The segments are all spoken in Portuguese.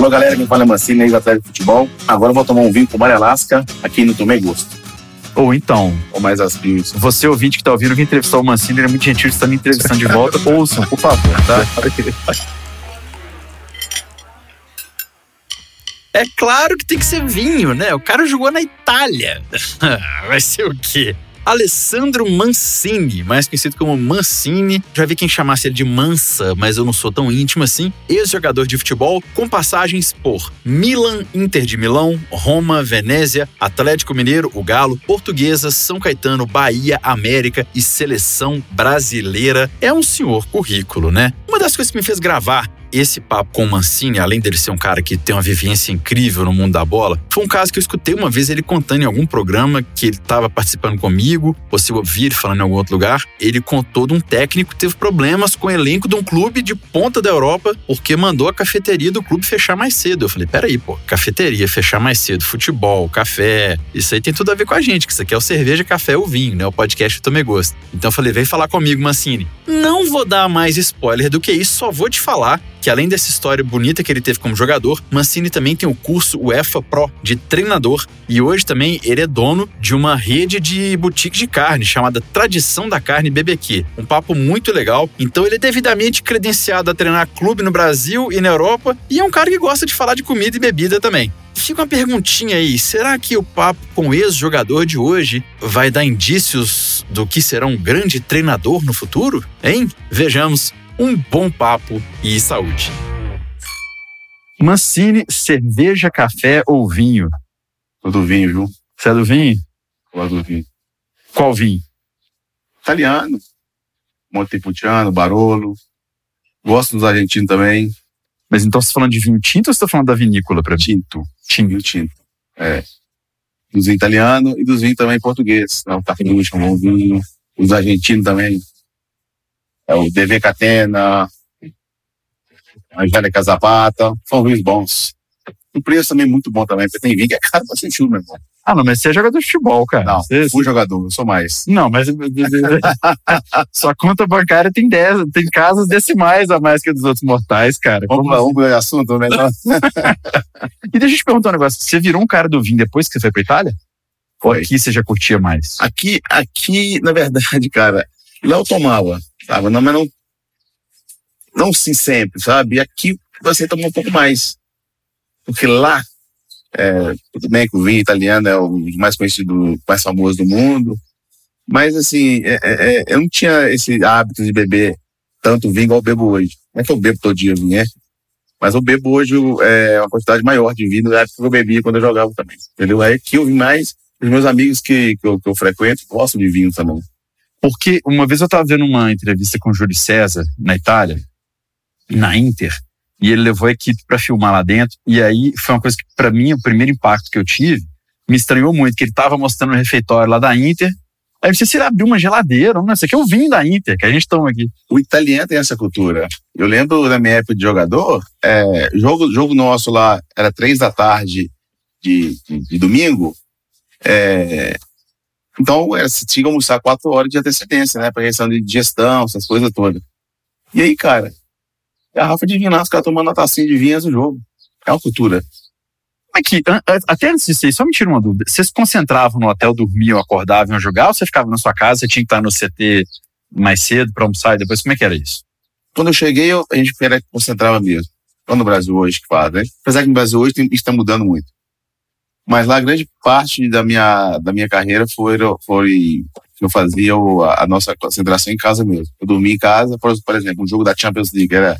Alô, galera, quem fala é Mancini, aí Atlético de Futebol. Agora eu vou tomar um vinho com Maria Alaska, aqui no Tomei Gosto. Ou então, Ou mais as pilhas. você ouvinte que tá ouvindo, que entrevistou o Mancini, ele é muito gentil, está me entrevistando de volta. Ouçam, por favor, tá? É claro que tem que ser vinho, né? O cara jogou na Itália. Vai ser o quê? Alessandro Mancini, mais conhecido como Mancini. Já vi quem chamasse ele de Mansa, mas eu não sou tão íntimo assim. Ex-jogador de futebol com passagens por Milan, Inter de Milão, Roma, Venezia, Atlético Mineiro, o Galo, Portuguesa, São Caetano, Bahia, América e Seleção Brasileira. É um senhor currículo, né? Uma das coisas que me fez gravar esse papo com o Mancini, além dele ser um cara que tem uma vivência incrível no mundo da bola, foi um caso que eu escutei uma vez ele contando em algum programa que ele estava participando comigo, ou se eu ouvi ele falando em algum outro lugar. Ele contou de um técnico que teve problemas com o elenco de um clube de ponta da Europa porque mandou a cafeteria do clube fechar mais cedo. Eu falei, peraí, pô, cafeteria, fechar mais cedo, futebol, café, isso aí tem tudo a ver com a gente, que isso aqui é o cerveja, café ou vinho, né? O podcast Tomei Gosto. Então eu falei, vem falar comigo, Mancini. Não vou dar mais spoiler do que isso, só vou te falar que além dessa história bonita que ele teve como jogador, Mancini também tem o curso UEFA Pro de treinador e hoje também ele é dono de uma rede de boutique de carne chamada Tradição da Carne BBQ. Um papo muito legal. Então ele é devidamente credenciado a treinar clube no Brasil e na Europa e é um cara que gosta de falar de comida e bebida também. Fica uma perguntinha aí: será que o papo com o ex-jogador de hoje vai dar indícios do que será um grande treinador no futuro? Hein? Vejamos um bom papo e saúde. Mancini, cerveja, café ou vinho? Sou do vinho, viu? Você é do vinho? Gosto do vinho. Qual vinho? Italiano. Montepulciano, Barolo. Gosto dos argentinos também. Mas então você tá falando de vinho tinto ou você tá falando da vinícola pra mim? Tinto. Tinto. Vinho tinto. É. Dos italianos e dos vinhos também portugueses. É o Carluxo, um bom vinho. Os argentinos também. É o DV Catena. Angélica Zapata. São vinhos bons. O preço também é muito bom também, porque tem vinho que é caro pra sentir, meu irmão. Ah, não, mas você é jogador de futebol, cara. Não, Você- fui jogador, eu sou mais. Não, mas sua conta bancária tem 10, tem casas decimais a mais que a dos outros mortais, cara. Vamos, Como assim? vamos mudar de assunto, né? E deixa eu te perguntar um negócio. Você virou um cara do vinho depois que você foi pra Itália? Ou Foi. aqui você já curtia mais? Aqui, aqui, na verdade, cara, lá eu tomava, sabe? Não, mas não, não sim sempre, sabe? E aqui você toma um pouco mais. Porque lá, é, tudo bem que o vinho italiano é o mais conhecido, mais famoso do mundo, mas assim, é, é, é, eu não tinha esse hábito de beber tanto vinho igual eu bebo hoje. Não é que eu bebo todo dia vinho, é? Mas eu bebo hoje é, uma quantidade maior de vinho da época que eu bebia quando eu jogava também. Entendeu? Aí aqui eu vim mais os meus amigos que, que, eu, que eu frequento gostam de vinho também. Porque uma vez eu tava vendo uma entrevista com o Júlio César na Itália, na Inter, e ele levou a equipe pra filmar lá dentro, e aí foi uma coisa que pra mim, o primeiro impacto que eu tive, me estranhou muito, que ele tava mostrando o refeitório lá da Inter, aí você se ele abriu uma geladeira, não, isso aqui é o vinho da Inter, que a gente toma aqui. O italiano tem essa cultura. Eu lembro da minha época de jogador, é, jogo, jogo nosso lá era três da tarde de, de, de domingo, é, então era, você tinha que almoçar quatro horas de antecedência, né? Pra questão de digestão, essas coisas todas. E aí, cara, garrafa de vinho os caras tomando uma tacinha de vinho antes do jogo. É uma cultura. Aqui, an- an- até antes disso aí, só me tira uma dúvida. Vocês concentravam no hotel, dormiam, acordavam, jogar, ou você ficava na sua casa, você tinha que estar no CT mais cedo pra almoçar e depois, como é que era isso? Quando eu cheguei, eu, a gente era que concentrava mesmo. Não no Brasil hoje que faz, né? Apesar que no Brasil hoje tem, está mudando muito. Mas lá, grande parte da minha, da minha carreira foi, foi que eu fazia a, nossa concentração em casa mesmo. Eu dormia em casa, por, por exemplo, um jogo da Champions League era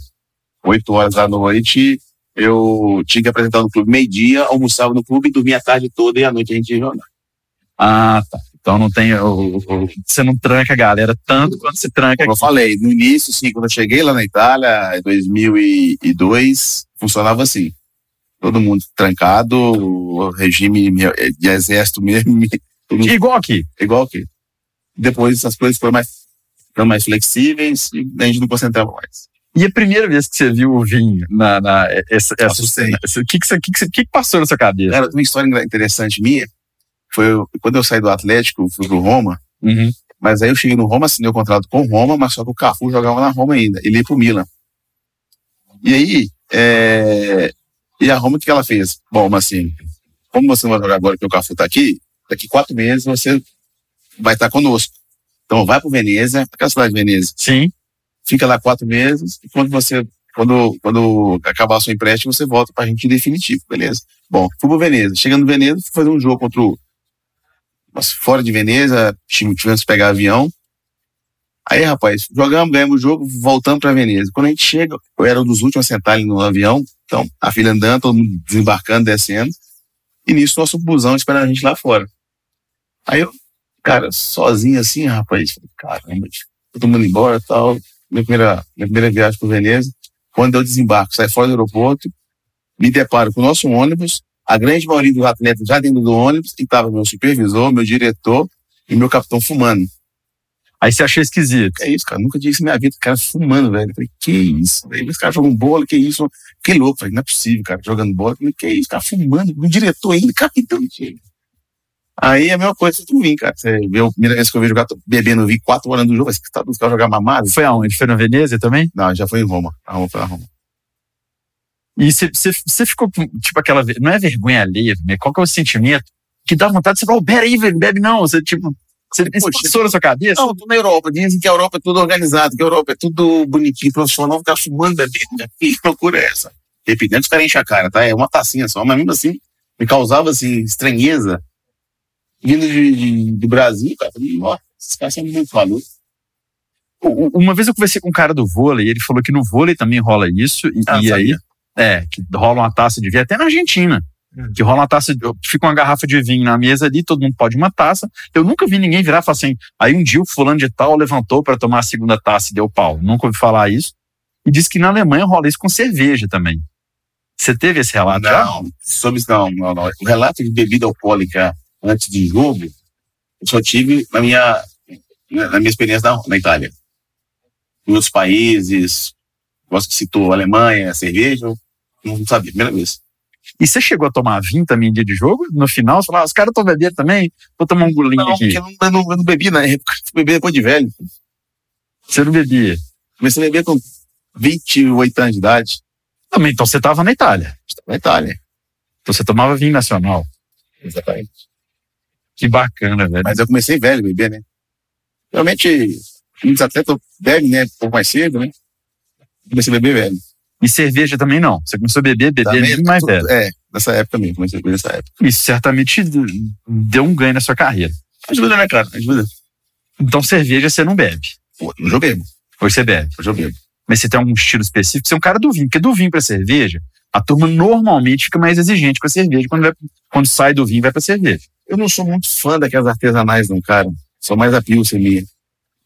8 horas da noite, eu tinha que apresentar no clube meio-dia, almoçava no clube, dormia a tarde toda e à noite a gente ia jogar. Ah, tá. Então não tem. você não tranca a galera tanto quanto você tranca Como eu falei, no início, sim, quando eu cheguei lá na Itália, em 2002, funcionava assim. Todo mundo trancado, o regime de exército mesmo, Igual aqui. igual que. Depois as coisas foram mais, foram mais flexíveis e a gente não concentrava mais. E a primeira vez que você viu o vinho na. na essa, essa, o que, que, você, que, que, que passou na sua cabeça? Cara, uma história interessante minha foi quando eu saí do Atlético, fui pro Roma, Uhum. mas aí eu cheguei no Roma, assinei o contrato com o Roma, mas só que o Cafu jogava na Roma ainda. Ele ia pro Milan. E aí, é, E a Roma, o que ela fez? Bom, mas assim, como você não vai jogar agora que o Cafu tá aqui, daqui quatro meses você vai estar conosco. Então vai para Veneza, para a cidade de Veneza. Sim. Fica lá quatro meses e quando você, quando, quando acabar o seu empréstimo, você volta para a gente em definitivo, beleza? Bom, fui para Veneza. Chegando em Veneza, fui fazer um jogo contra o. Mas fora de Veneza, tivemos que pegar avião. Aí, rapaz, jogamos, ganhamos o jogo, voltamos para Veneza. Quando a gente chega, eu era um dos últimos a sentar ali no avião, então a filha andando, todo mundo desembarcando, descendo. E nisso, nosso busão esperando a gente lá fora. Aí eu, cara, sozinho assim, rapaz, caramba, todo mundo embora e tal. Minha primeira, minha primeira viagem para Veneza. Quando eu desembarco, saio fora do aeroporto, me deparo com o nosso ônibus, a grande maioria dos atletas já dentro do ônibus, e estava meu supervisor, meu diretor e meu capitão fumando. Aí você achou esquisito. Que é isso, cara. Nunca tinha isso na minha vida. Cara fumando, velho. Eu falei, que isso? Aí os caras jogam bola, que isso? Que louco. falei, não é possível, cara, jogando bola. Eu falei, que isso? Cara fumando. Um diretor ainda, capitão. Aí é a mesma coisa que tu vim, cara. Você viu a primeira vez que eu vi jogar bebendo, vi quatro horas do jogo. Você tá dos caras jogar mamado? Foi aonde? Foi na Veneza também? Não, já foi em Roma. A Roma foi na Roma. E você ficou, tipo, aquela. Não é vergonha alheia, mas qual que é o sentimento que dá vontade de você falar, oh, aí, velho, bebe não. Você, tipo, você Poxa, passou na sua cabeça? Não, tô na Europa. Dizem que a Europa é tudo organizado, que a Europa é tudo bonitinho, profissional, ficar fumando, bebendo. Que loucura é essa? Repetindo, os caras enchem a cara, tá? É uma tacinha só, mas mesmo assim, me causava, assim, estranheza. Vindo de, de, de Brasil, cara, nossa, esses caras são muito malucos. Uma vez eu conversei com um cara do vôlei, ele falou que no vôlei também rola isso, e, ah, e aí, é, que rola uma taça de vinho, até na Argentina. Hum. Que rola uma taça, fica uma garrafa de vinho na mesa ali, todo mundo pode uma taça. Eu nunca vi ninguém virar e falar assim. Aí um dia o fulano de tal levantou para tomar a segunda taça e deu pau. Nunca ouvi falar isso. E diz que na Alemanha rola isso com cerveja também. Você teve esse relato? Não, sobre não, não, não. O relato de bebida alcoólica antes de jogo, eu só tive na minha, na minha experiência na, na Itália. Em outros países, gosto que citou Alemanha, cerveja, não sabia, primeira vez. E você chegou a tomar vinho também em dia de jogo? No final, você falou, ah, os caras estão bebendo também? Vou tomar um golinho não, aqui. Não, porque eu não, eu não bebi na época. Bebi depois de velho. Você não bebia? Comecei a beber com 28 anos de idade. Também, então você estava na Itália. Estava na Itália. Então você tomava vinho nacional. Exatamente. Que bacana, velho. Mas eu comecei velho a beber, né? Realmente, muitos atletas bebem, né? Um pouco mais cedo, né? Comecei a beber velho. E cerveja também não. Você começou a beber, beber também, mais velho. É, nessa época mesmo, comecei a beber nessa época. Isso certamente deu um ganho na sua carreira. Ajuda, né, cara? Ajuda. Então cerveja você não bebe. Hoje eu bebo. Hoje você bebe. Hoje eu bebo. Mas você tem algum estilo específico? Você é um cara do vinho, porque do vinho pra cerveja, a turma normalmente fica mais exigente com a cerveja quando, vai, quando sai do vinho vai pra cerveja. Eu não sou muito fã daquelas artesanais, não, cara. Sou mais a Pilsen minha.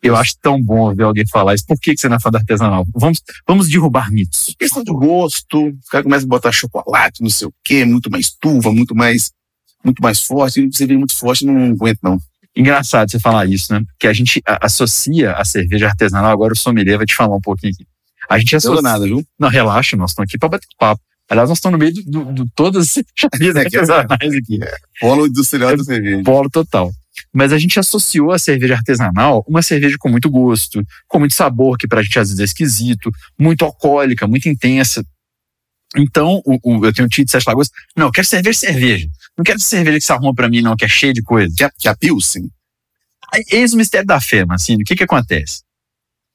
Eu acho tão bom ver alguém falar isso. Por que, que você não é fã da artesanal? Vamos, vamos derrubar mitos. Questão de gosto, o cara começa a botar chocolate, não sei o quê, muito mais turva, muito mais, muito mais forte. Você vê muito forte, não aguento, não. Engraçado você falar isso, né? Porque a gente associa a cerveja artesanal, agora o sommelier vai te falar um pouquinho aqui. A gente associa... Não nada, viu? Não, relaxa, nós estamos aqui para bater papo. Aliás, nós estamos no meio de todas as cervejas é, artesanais aqui. É. Polo industrial é, da cerveja. Polo total mas a gente associou a cerveja artesanal uma cerveja com muito gosto, com muito sabor, que pra gente às vezes é esquisito, muito alcoólica, muito intensa. Então, o, o, eu tenho um tio de Sete Lagoas, não, eu quero cerveja cerveja. Não quero cerveja que se arruma pra mim, não, que é cheia de coisa. Que é, que é a Pilsen? Eis o mistério da fé, assim, o que que acontece?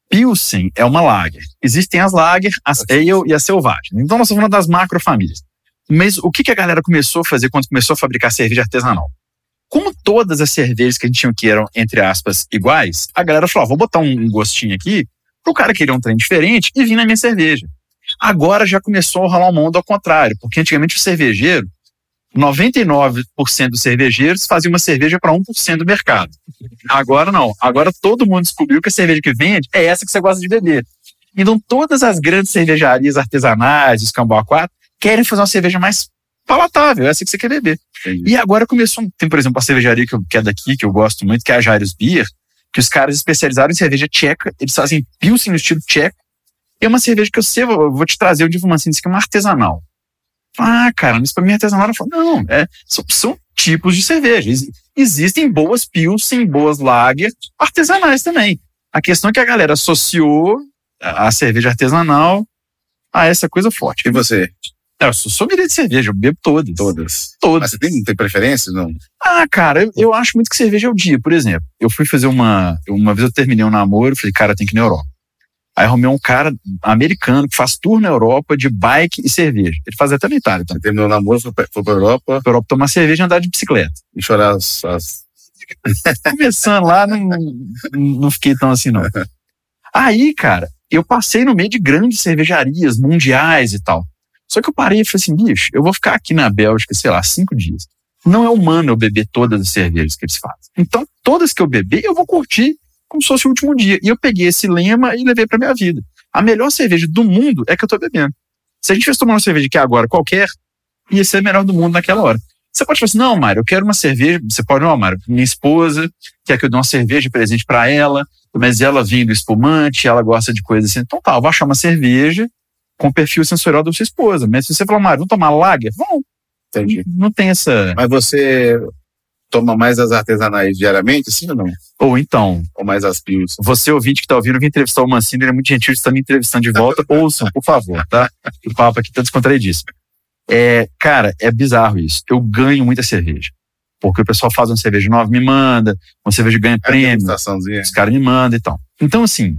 Pilsen é uma lager. Existem as lager, as ale e as selvagens. Então, nós estamos falando das macrofamílias. Mas o que, que a galera começou a fazer quando começou a fabricar cerveja artesanal? Como todas as cervejas que a gente tinha que eram, entre aspas, iguais, a galera falou: vou botar um gostinho aqui pro cara querer um trem diferente e vir na minha cerveja. Agora já começou a rolar um mundo ao contrário, porque antigamente o cervejeiro, 99% dos cervejeiros faziam uma cerveja para 1% do mercado. Agora não. Agora todo mundo descobriu que a cerveja que vende é essa que você gosta de beber. Então todas as grandes cervejarias artesanais, escambau 4, querem fazer uma cerveja mais palatável, essa que você quer beber. Entendi. E agora começou, tem por exemplo a cervejaria que, eu, que é daqui, que eu gosto muito, que é a Jairus Beer, que os caras especializaram em cerveja tcheca, eles fazem pilsen no estilo tcheco, e é uma cerveja que eu sei, eu vou te trazer, eu digo assim, isso aqui é uma artesanal. Ah, cara, mas pra mim artesanal, eu falo, não, é, são, são tipos de cerveja. Existem boas pilsen, boas lager artesanais também. A questão é que a galera associou a cerveja artesanal a essa coisa forte. E você? Eu sou sommelier de cerveja, eu bebo todas. Todas. Todas. Mas você tem, não tem preferência? Não. Ah, cara, eu, eu acho muito que cerveja é o dia. Por exemplo, eu fui fazer uma. Uma vez eu terminei um namoro, falei, cara, tem que ir na Europa. Aí arrumei um cara americano que faz tour na Europa de bike e cerveja. Ele faz até na Itália, então. Terminou o namoro, foi pra, foi pra Europa Pra Europa tomar cerveja e andar de bicicleta. e chorar as. as... Começando lá, não, não fiquei tão assim, não. Aí, cara, eu passei no meio de grandes cervejarias mundiais e tal. Só que eu parei e falei assim, bicho, eu vou ficar aqui na Bélgica, sei lá, cinco dias. Não é humano eu beber todas as cervejas que eles fazem. Então, todas que eu beber, eu vou curtir como se fosse o último dia. E eu peguei esse lema e levei pra minha vida. A melhor cerveja do mundo é que eu tô bebendo. Se a gente fosse tomar uma cerveja que é agora qualquer, ia ser a melhor do mundo naquela hora. Você pode falar assim, não, Mário, eu quero uma cerveja. Você pode, não, Mário, minha esposa quer que eu dê uma cerveja de presente pra ela, mas ela vem do espumante, ela gosta de coisas assim. Então tá, eu vou achar uma cerveja com o perfil sensorial da sua esposa. Mas se você falar, Mário, vamos tomar lager? Vamos. Entendi. Não tem essa. Mas você toma mais as artesanais diariamente, sim ou não? Ou então, Ou mais as pios? você ouvinte que tá ouvindo, eu vim entrevistar o Mancini, ele é muito gentil, está me entrevistando de volta. Ouçam, por favor, tá? O papo aqui tá descontraidíssimo. É, cara, é bizarro isso. Eu ganho muita cerveja. Porque o pessoal faz uma cerveja nova, me manda, uma cerveja ganha prêmio, Degustaçãozinha. os caras me mandam e tal. Então, assim,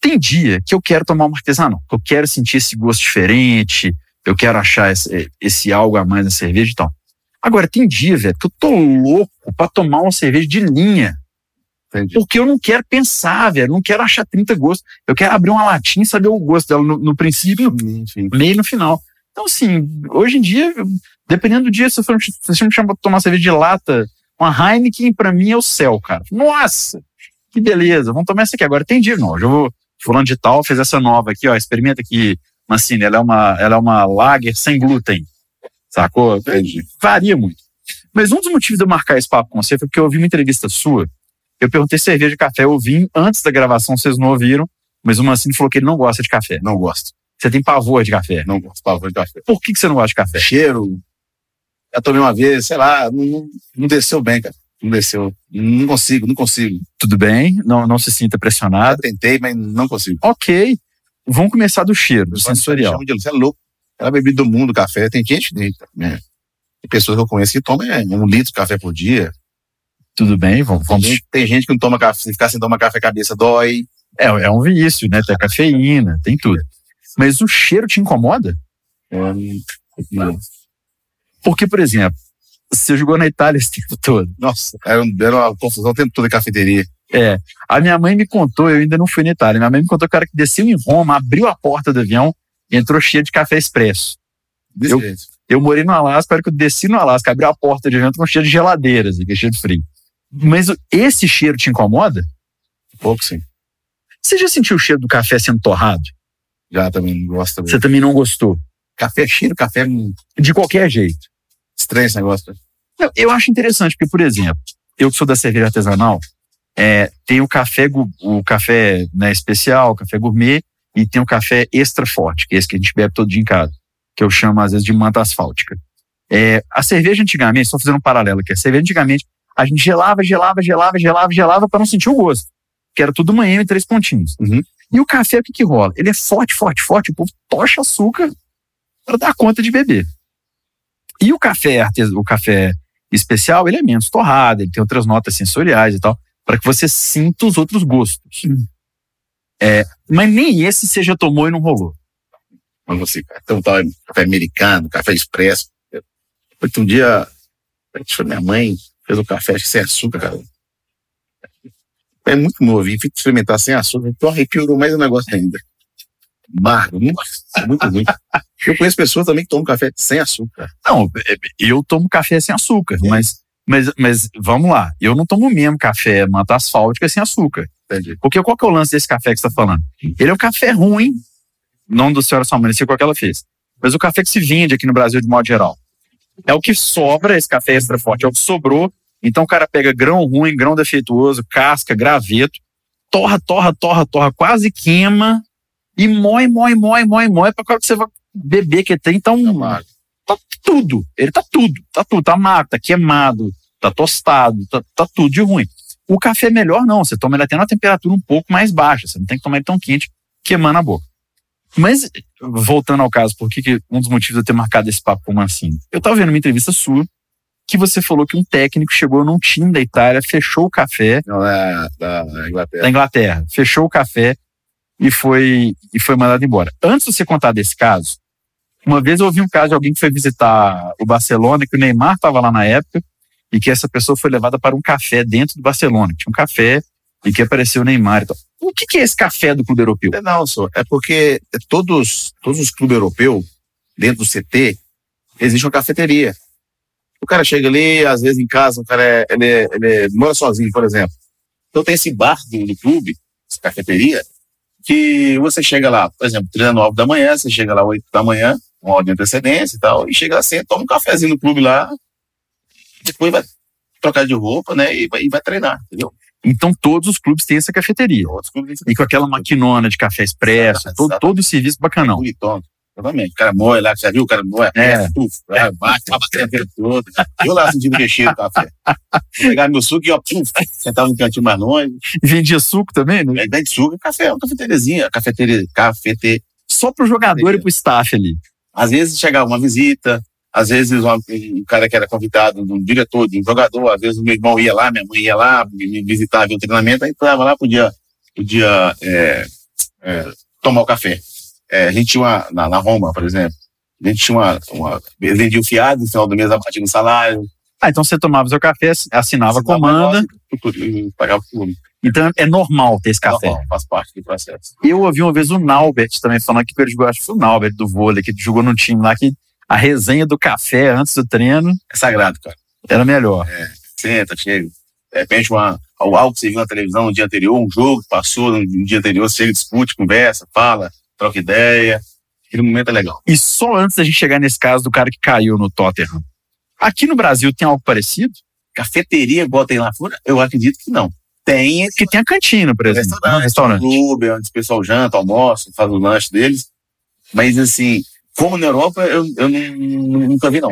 tem dia que eu quero tomar uma artesanal, que eu quero sentir esse gosto diferente, eu quero achar esse, esse algo a mais na cerveja e tal. Agora, tem dia, velho, que eu tô louco pra tomar uma cerveja de linha. Entendi. Porque eu não quero pensar, velho. Não quero achar 30 gostos. Eu quero abrir uma latinha e saber o gosto dela no, no princípio, Enfim. meio e no final. Então, assim, hoje em dia, dependendo do dia, se você me chama pra tomar cerveja de lata, uma Heineken, pra mim é o céu, cara. Nossa, que beleza. Vamos tomar essa aqui. Agora tem dia, não. Eu já vou. Fulano de tal fez essa nova aqui, ó. Experimenta aqui, Mancini. Ela é uma, ela é uma lager sem glúten. Sacou? Entendi. varia muito. Mas um dos motivos de eu marcar esse papo com você foi porque eu ouvi uma entrevista sua. Eu perguntei cerveja de café, eu ouvi antes da gravação, vocês não ouviram, mas o Mancini falou que ele não gosta de café. Não gosto. Você tem pavor de café. Não gosto. Pavor de café. Por que, que você não gosta de café? Cheiro. Já tomei uma vez, sei lá, não- não desceu bem, cara. Não desceu. Não consigo, não consigo. Tudo bem, não, não se sinta Já pressionado. tentei, mas não consigo. Ok, vamos começar do cheiro, do sensorial. de- Você é louco. É a bebida do mundo, café. Tem gente, né? Tem pessoas que eu conheço que tomam é, um litro de café por dia. Tudo bem, vamos. Tem gente, tem gente que não toma café, se ficar sem tomar café, a cabeça dói. é, é um vício, né? Tem cafeína, tem tudo. Mas o cheiro te incomoda? É, não. Porque, por exemplo, você jogou na Itália esse tempo todo. Nossa, era, um- era uma confusão o tempo todo em cafeteria. É, a minha mãe me contou, eu ainda não fui na Itália, minha mãe me contou que o cara que desceu em Roma, abriu a porta do avião e entrou cheio de café expresso. Desse Eu- jeito. Eu morei no Alasca, a hora que eu desci no Alasca, abri a porta de avião com cheiro de geladeiras, é cheiro de frio. Mas esse cheiro te incomoda? Pouco sim. Você já sentiu o cheiro do café sendo torrado? Já também não gosto. Você também não gostou? Café cheiro, café hum, De qualquer jeito. Estranho esse negócio. Não, eu acho interessante, porque, por exemplo, eu que sou da cerveja artesanal, é, tem o café, o café né, especial, o café gourmet, e tem o café extra forte, que é esse que a gente bebe todo dia em casa, que eu chamo às vezes de manta asfáltica. É, a cerveja antigamente, só fazendo um paralelo aqui, a cerveja antigamente, a gente gelava, gelava, gelava, gelava, gelava para não sentir o gosto, que era tudo uma M e três pontinhos. Uhum. E o café, o que que rola? Ele é forte, forte, forte, o povo tocha açúcar para dar conta de beber. E o café, o café especial, ele é menos torrado, ele tem outras notas sensoriais e tal, para que você sinta os outros gostos. É, mas nem esse você já tomou e não rolou. Mas você, então tal, café americano, café expresso. Outro dia, acho que minha mãe fez um café acho que sem açúcar, cara. É muito novinho, fui experimentar sem açúcar, então arrepiou mais o negócio ainda. Margo, nossa, muito ruim. Eu conheço pessoas também que tomam café sem açúcar. Não, é, eu tomo café sem açúcar, É. mas, mas, mas vamos lá, eu não tomo mesmo café manta asfáltica sem açúcar. Entendi. Porque qual que é o lance desse café que você está falando? Ele é um café ruim, não do senhora sua mãe, não sei qual que ela fez. Mas o café que se vende aqui no Brasil de modo geral. É o que sobra, esse café extra forte, é o que sobrou. Então o cara pega grão ruim, grão defeituoso, casca, graveto, torra, torra, torra, torra, quase queima e moe, moe, moe, moe, moe para quando você vai beber que tem. Então, Amargo. tá tudo. Ele tá tudo. Tá tudo. Tá amargo, tá queimado, tá tostado, tá, tá tudo de ruim. O café é melhor não. Você toma ele até na temperatura um pouco mais baixa. Você não tem que tomar ele tão quente, queimando a boca. Mas, voltando ao caso, por que que um dos motivos de eu ter marcado esse papo com o Mancini? Eu tava vendo uma entrevista sua que você falou que um técnico chegou num time da Itália, fechou o café. Não, da, da Inglaterra. Da Inglaterra. Fechou o café e foi, e foi mandado embora. Antes de você contar desse caso, uma vez eu ouvi um caso de alguém que foi visitar o Barcelona, que o Neymar estava lá na época, e que essa pessoa foi levada para um café dentro do Barcelona. Tinha um café e que apareceu o Neymar. Então, o que, que é esse café do clube europeu? É, não, só, é porque todos, todos os clubes europeus, dentro do CT, existe uma cafeteria. O cara chega ali, às vezes em casa, o cara é, ele, é, ele é, mora sozinho, por exemplo. Então tem esse bar do, do clube, essa cafeteria, que você chega lá, por exemplo, treina 9 da manhã, você chega lá 8 da manhã, uma hora de antecedência e tal, e chega assim, toma um cafezinho no clube lá, depois vai trocar de roupa, né, e vai, e vai treinar, entendeu? Então todos os clubes têm essa cafeteria. Clubes E com aquela maquinona de café expresso, todo, todo o serviço bacanão. Bonitão. Exatamente. O cara moe lá, já viu? O cara moe, É. puf, vai, bate, a vida toda. Eu lá sentindo mexer no café. Vou pegar meu suco e ó, puf, sentava no cantinho mais longe. Vendia suco também, né? Aí vende suco e café, uma cafeteriazinha, cafeteria, cafete. Só pro jogador e pro staff ali. Às vezes chegava uma visita, às vezes uma- um cara que era convidado, um diretor, de um jogador, às vezes o meu irmão ia lá, minha mãe ia lá, me visitar, ver o treinamento, aí entrava lá, podia, podia é, é, tomar o café. É, a gente tinha uma, na, na Roma, por exemplo, a gente tinha uma, uma vendia o fiado, no final do mês abatia no salário, Ah, então você tomava seu café, assinava a comanda. e pagava o clube. Então é normal ter esse café. Normal, Faz parte do processo. Eu ouvi uma vez o Naubert também falando que ele jogou, acho que foi o Naubert do vôlei, que jogou num time lá que a resenha do café antes do treino É sagrado, cara. era melhor. Senta, chega. De repente, uma, algo que você viu na televisão no dia anterior, um jogo que passou no, no dia anterior, você chega, discute, conversa, fala, troca ideia. Aquele momento é legal. E só antes da gente chegar nesse caso do cara que caiu no Tottenham. Aqui no Brasil tem algo parecido? Cafeteria igual tem lá fora? Eu acredito que não. Tem Que tem a cantina, por exemplo. restaurante, restaurante. clube, onde o pessoal janta, almoça, faz o lanche deles. Mas, assim, como na Europa, eu, eu nunca vi, não.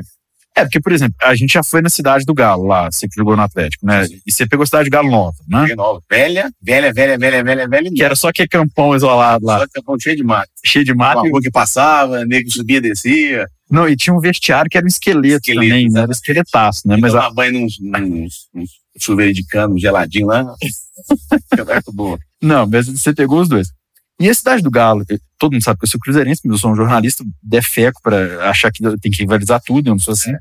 É, porque, por exemplo, a gente já foi na cidade do Galo, lá, você que jogou no Atlético, né? E você pegou a cidade do Galo Nova, né? Nova. Velha, velha, velha, velha, velha, velha. Que era só que campão isolado lá, Só é cheio de mato. cheio de Uma mato. e- rua que passava, nego subia, descia. Não, e tinha um vestiário que era um esqueleto, Esqueleto, também, né? Era esqueletaço, né? Mas a- banho nos, nos, nos chuveiros de cano geladinho lá. Fica boa. Não, mas você pegou os dois. E a cidade do Galo, todo mundo sabe que eu sou cruzeirense, mas eu sou um jornalista defeco para achar que tem que rivalizar tudo, eu não sou assim.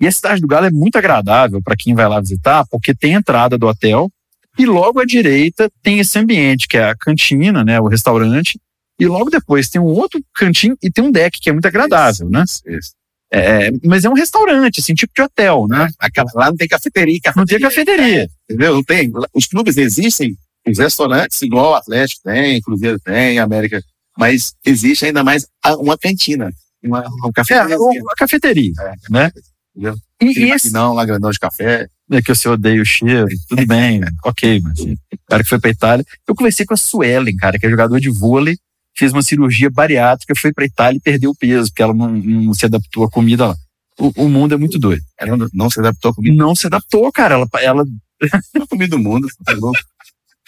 E a cidade do Galo é muito agradável para quem vai lá visitar, porque tem a entrada do hotel e logo à direita tem esse ambiente que é a cantina, né, o restaurante, e logo depois tem um outro cantinho e tem um deck que é muito agradável, né? Isso. É, mas é um restaurante, assim, tipo de hotel, né? Aquela- lá não tem cafeteria. Não tem cafeteria. Entendeu? Não tem. Os clubes existem, os restaurantes, igual o Atlético tem, Cruzeiro tem, América. Mas existe ainda mais uma cantina. Uma, um É, cafeteria. o- a cafeteria, É. né? Entendeu? E, e esse, maquinão lá grandão de café. é que você odeia o cheiro, tudo bem, ok, mas o cara que foi pra Itália. Eu conversei com a Suelen, cara, que é jogador de vôlei, fez uma cirurgia bariátrica, foi pra Itália e perdeu peso, porque ela não, não se adaptou à comida lá. O, o mundo é muito doido. Ela não, não se adaptou à comida. Não se adaptou, cara. Ela, ela A comida do mundo. tá?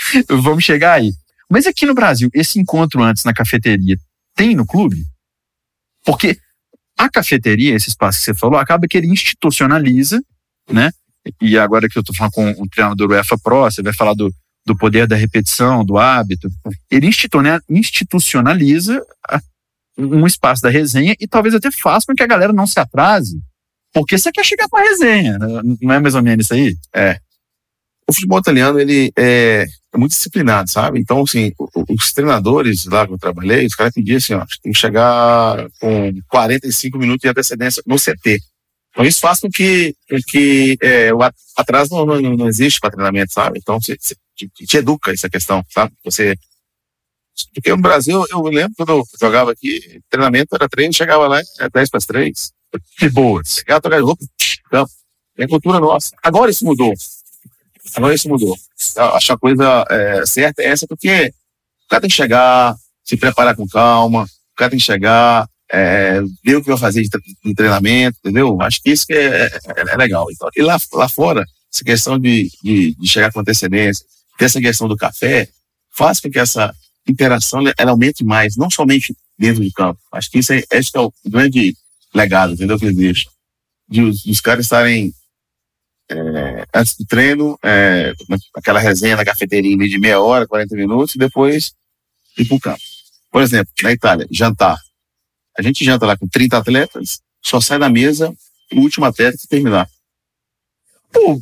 vamos chegar aí. Mas aqui no Brasil, esse encontro antes na cafeteria tem no clube? Porque a cafeteria, esse espaço que você falou, acaba que ele institucionaliza, né? E agora que eu tô falando com o treinador UEFA Pro, você vai falar do, do poder da repetição, do hábito. Ele instituciona- institucionaliza um espaço da resenha e talvez até faça com que a galera não se atrase, porque você quer chegar com a resenha, né? não é mais ou menos isso aí? o futebol italiano ele é, é muito disciplinado, sabe? Então, assim, os treinadores lá que eu trabalhei, os caras pediam assim, ó, tem que chegar com 45 minutos de antecedência no CT. Então, isso faz com que, com que é, o at- atraso não, não, não existe para treinamento, sabe? Então, você, você te, te educa essa questão, sabe? Você. Porque no Brasil, eu lembro quando eu jogava aqui, treinamento era treino, chegava lá, era 10 para as 3. De boas. Chegava, trocar de roupa, campo. É cultura nossa. Agora isso mudou. Agora isso mudou. Eu acho a coisa é, certa é essa, porque o cara tem que chegar, se preparar com calma, o cara tem que chegar, é, ver o que vai fazer de, tre- de treinamento, entendeu? Acho que isso que é, é- é legal. Então, e lá, lá fora, essa questão de, de, de chegar com antecedência, ter essa questão do café, faz com que essa interação ela aumente mais, não somente dentro de campo. Acho que isso é, esse é o grande legado, entendeu? Que eles deixam. De os, os caras estarem é, antes do treino, é, aquela resenha na cafeteria de meia hora, 40 minutos, e depois ir para o campo. Por exemplo, na Itália, jantar. A gente janta lá com 30 atletas, só sai da mesa o último atleta que terminar. Pô,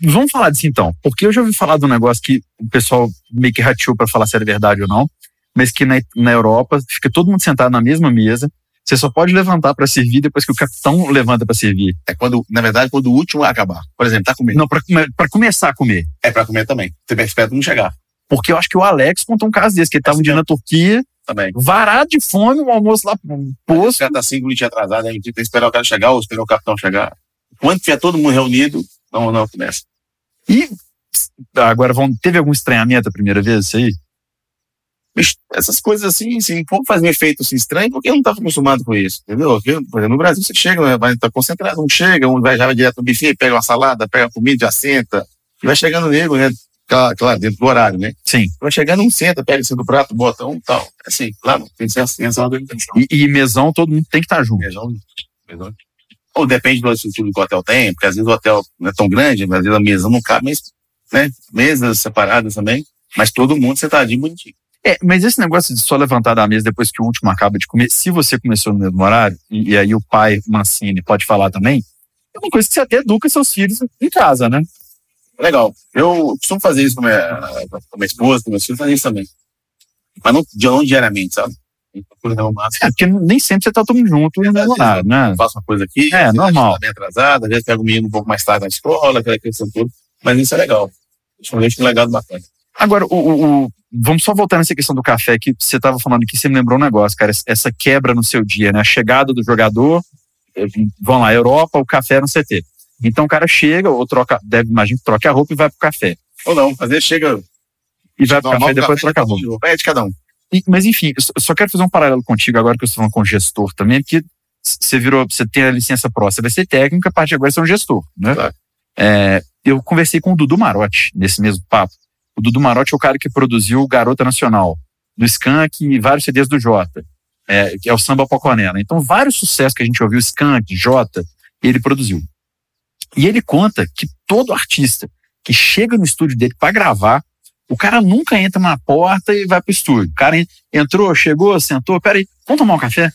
vamos falar disso então, porque eu já ouvi falar de um negócio que o pessoal meio que rateou para falar se era verdade ou não, mas que na, na Europa fica todo mundo sentado na mesma mesa, você só pode levantar para servir depois que o capitão levanta para servir. É quando, na verdade, quando o último acabar. Por exemplo, tá comendo. Não, para começar a comer. É para comer também. Você espera não chegar. Porque eu acho que o Alex contou um caso desse, que ele tava um dia na Turquia, também. varado de fome, o almoço lá posto. O cara tá cinco minutos atrasado, a gente tem que esperar o cara chegar ou esperar o capitão chegar. Quando tiver todo mundo reunido, não, não começa. E agora vão, teve algum estranhamento a primeira vez isso aí? Essas coisas assim, assim, como faz um efeito assim, estranho, porque eu não estava acostumado com isso, entendeu? Porque, por exemplo, no Brasil você chega, né, vai estar tá concentrado, um chega, um vai já vai direto no buffet, pega uma salada, pega a comida, já senta, e vai chegando nego, né? Claro, claro, dentro do horário, né? Sim. Vai chegando, um senta, pega assim do prato, bota um tal. Assim, claro, tem que ser assim, essa organização. E, e mesão, todo mundo tem que estar tá junto. Mesão, mesão. Ou depende do estrutura que o hotel tem, porque às vezes o hotel não é tão grande, às vezes a mesa não cabe, mas, né? Mesas separadas também, mas todo mundo sentadinho bonitinho. É, mas esse negócio de só levantar da mesa depois que o último acaba de comer, se você começou no mesmo horário, e, e aí o pai Mancini pode falar também, é uma coisa que você até educa seus filhos em casa, né? Legal. Eu costumo fazer isso com minha, com minha esposa, com meus filhos, fazer isso também. Mas não, não diariamente, sabe? É, porque nem sempre você tá todo mundo junto e no horário, né? Faço uma coisa aqui, é, normal. Tá bem atrasada, às vezes pego o menino um pouco mais tarde na escola, aquela questão toda. Mas isso é legal. Isso é um legado bacana. Agora, o, o, vamos só voltar nessa questão do café, que você estava falando aqui, você me lembrou um negócio, cara, essa quebra no seu dia, né? A chegada do jogador, eh, vão lá, Europa, o café no CT. Então o cara chega, ou troca, deve, imagina, troca a roupa e vai pro café. Ou não, às vezes chega. E vai pro café e depois troca a roupa. É de cada um. E, mas enfim, eu só quero fazer um paralelo contigo agora que eu estou falando com gestor também, porque você virou, você tem a licença pró, você vai ser técnico, a partir de agora você é um gestor, né? Claro. É, eu conversei com o Dudu Marotti nesse mesmo papo. O Dudu Marotti é o cara que produziu Garota Nacional, do Skank e vários CDs do Jota, é, que é o Samba Poconela. Então, vários sucessos que a gente ouviu, Skank, Jota, ele produziu. E ele conta que todo artista que chega no estúdio dele para gravar, o cara nunca entra na porta e vai pro estúdio. O cara entrou, chegou, sentou, peraí, vamos tomar um café?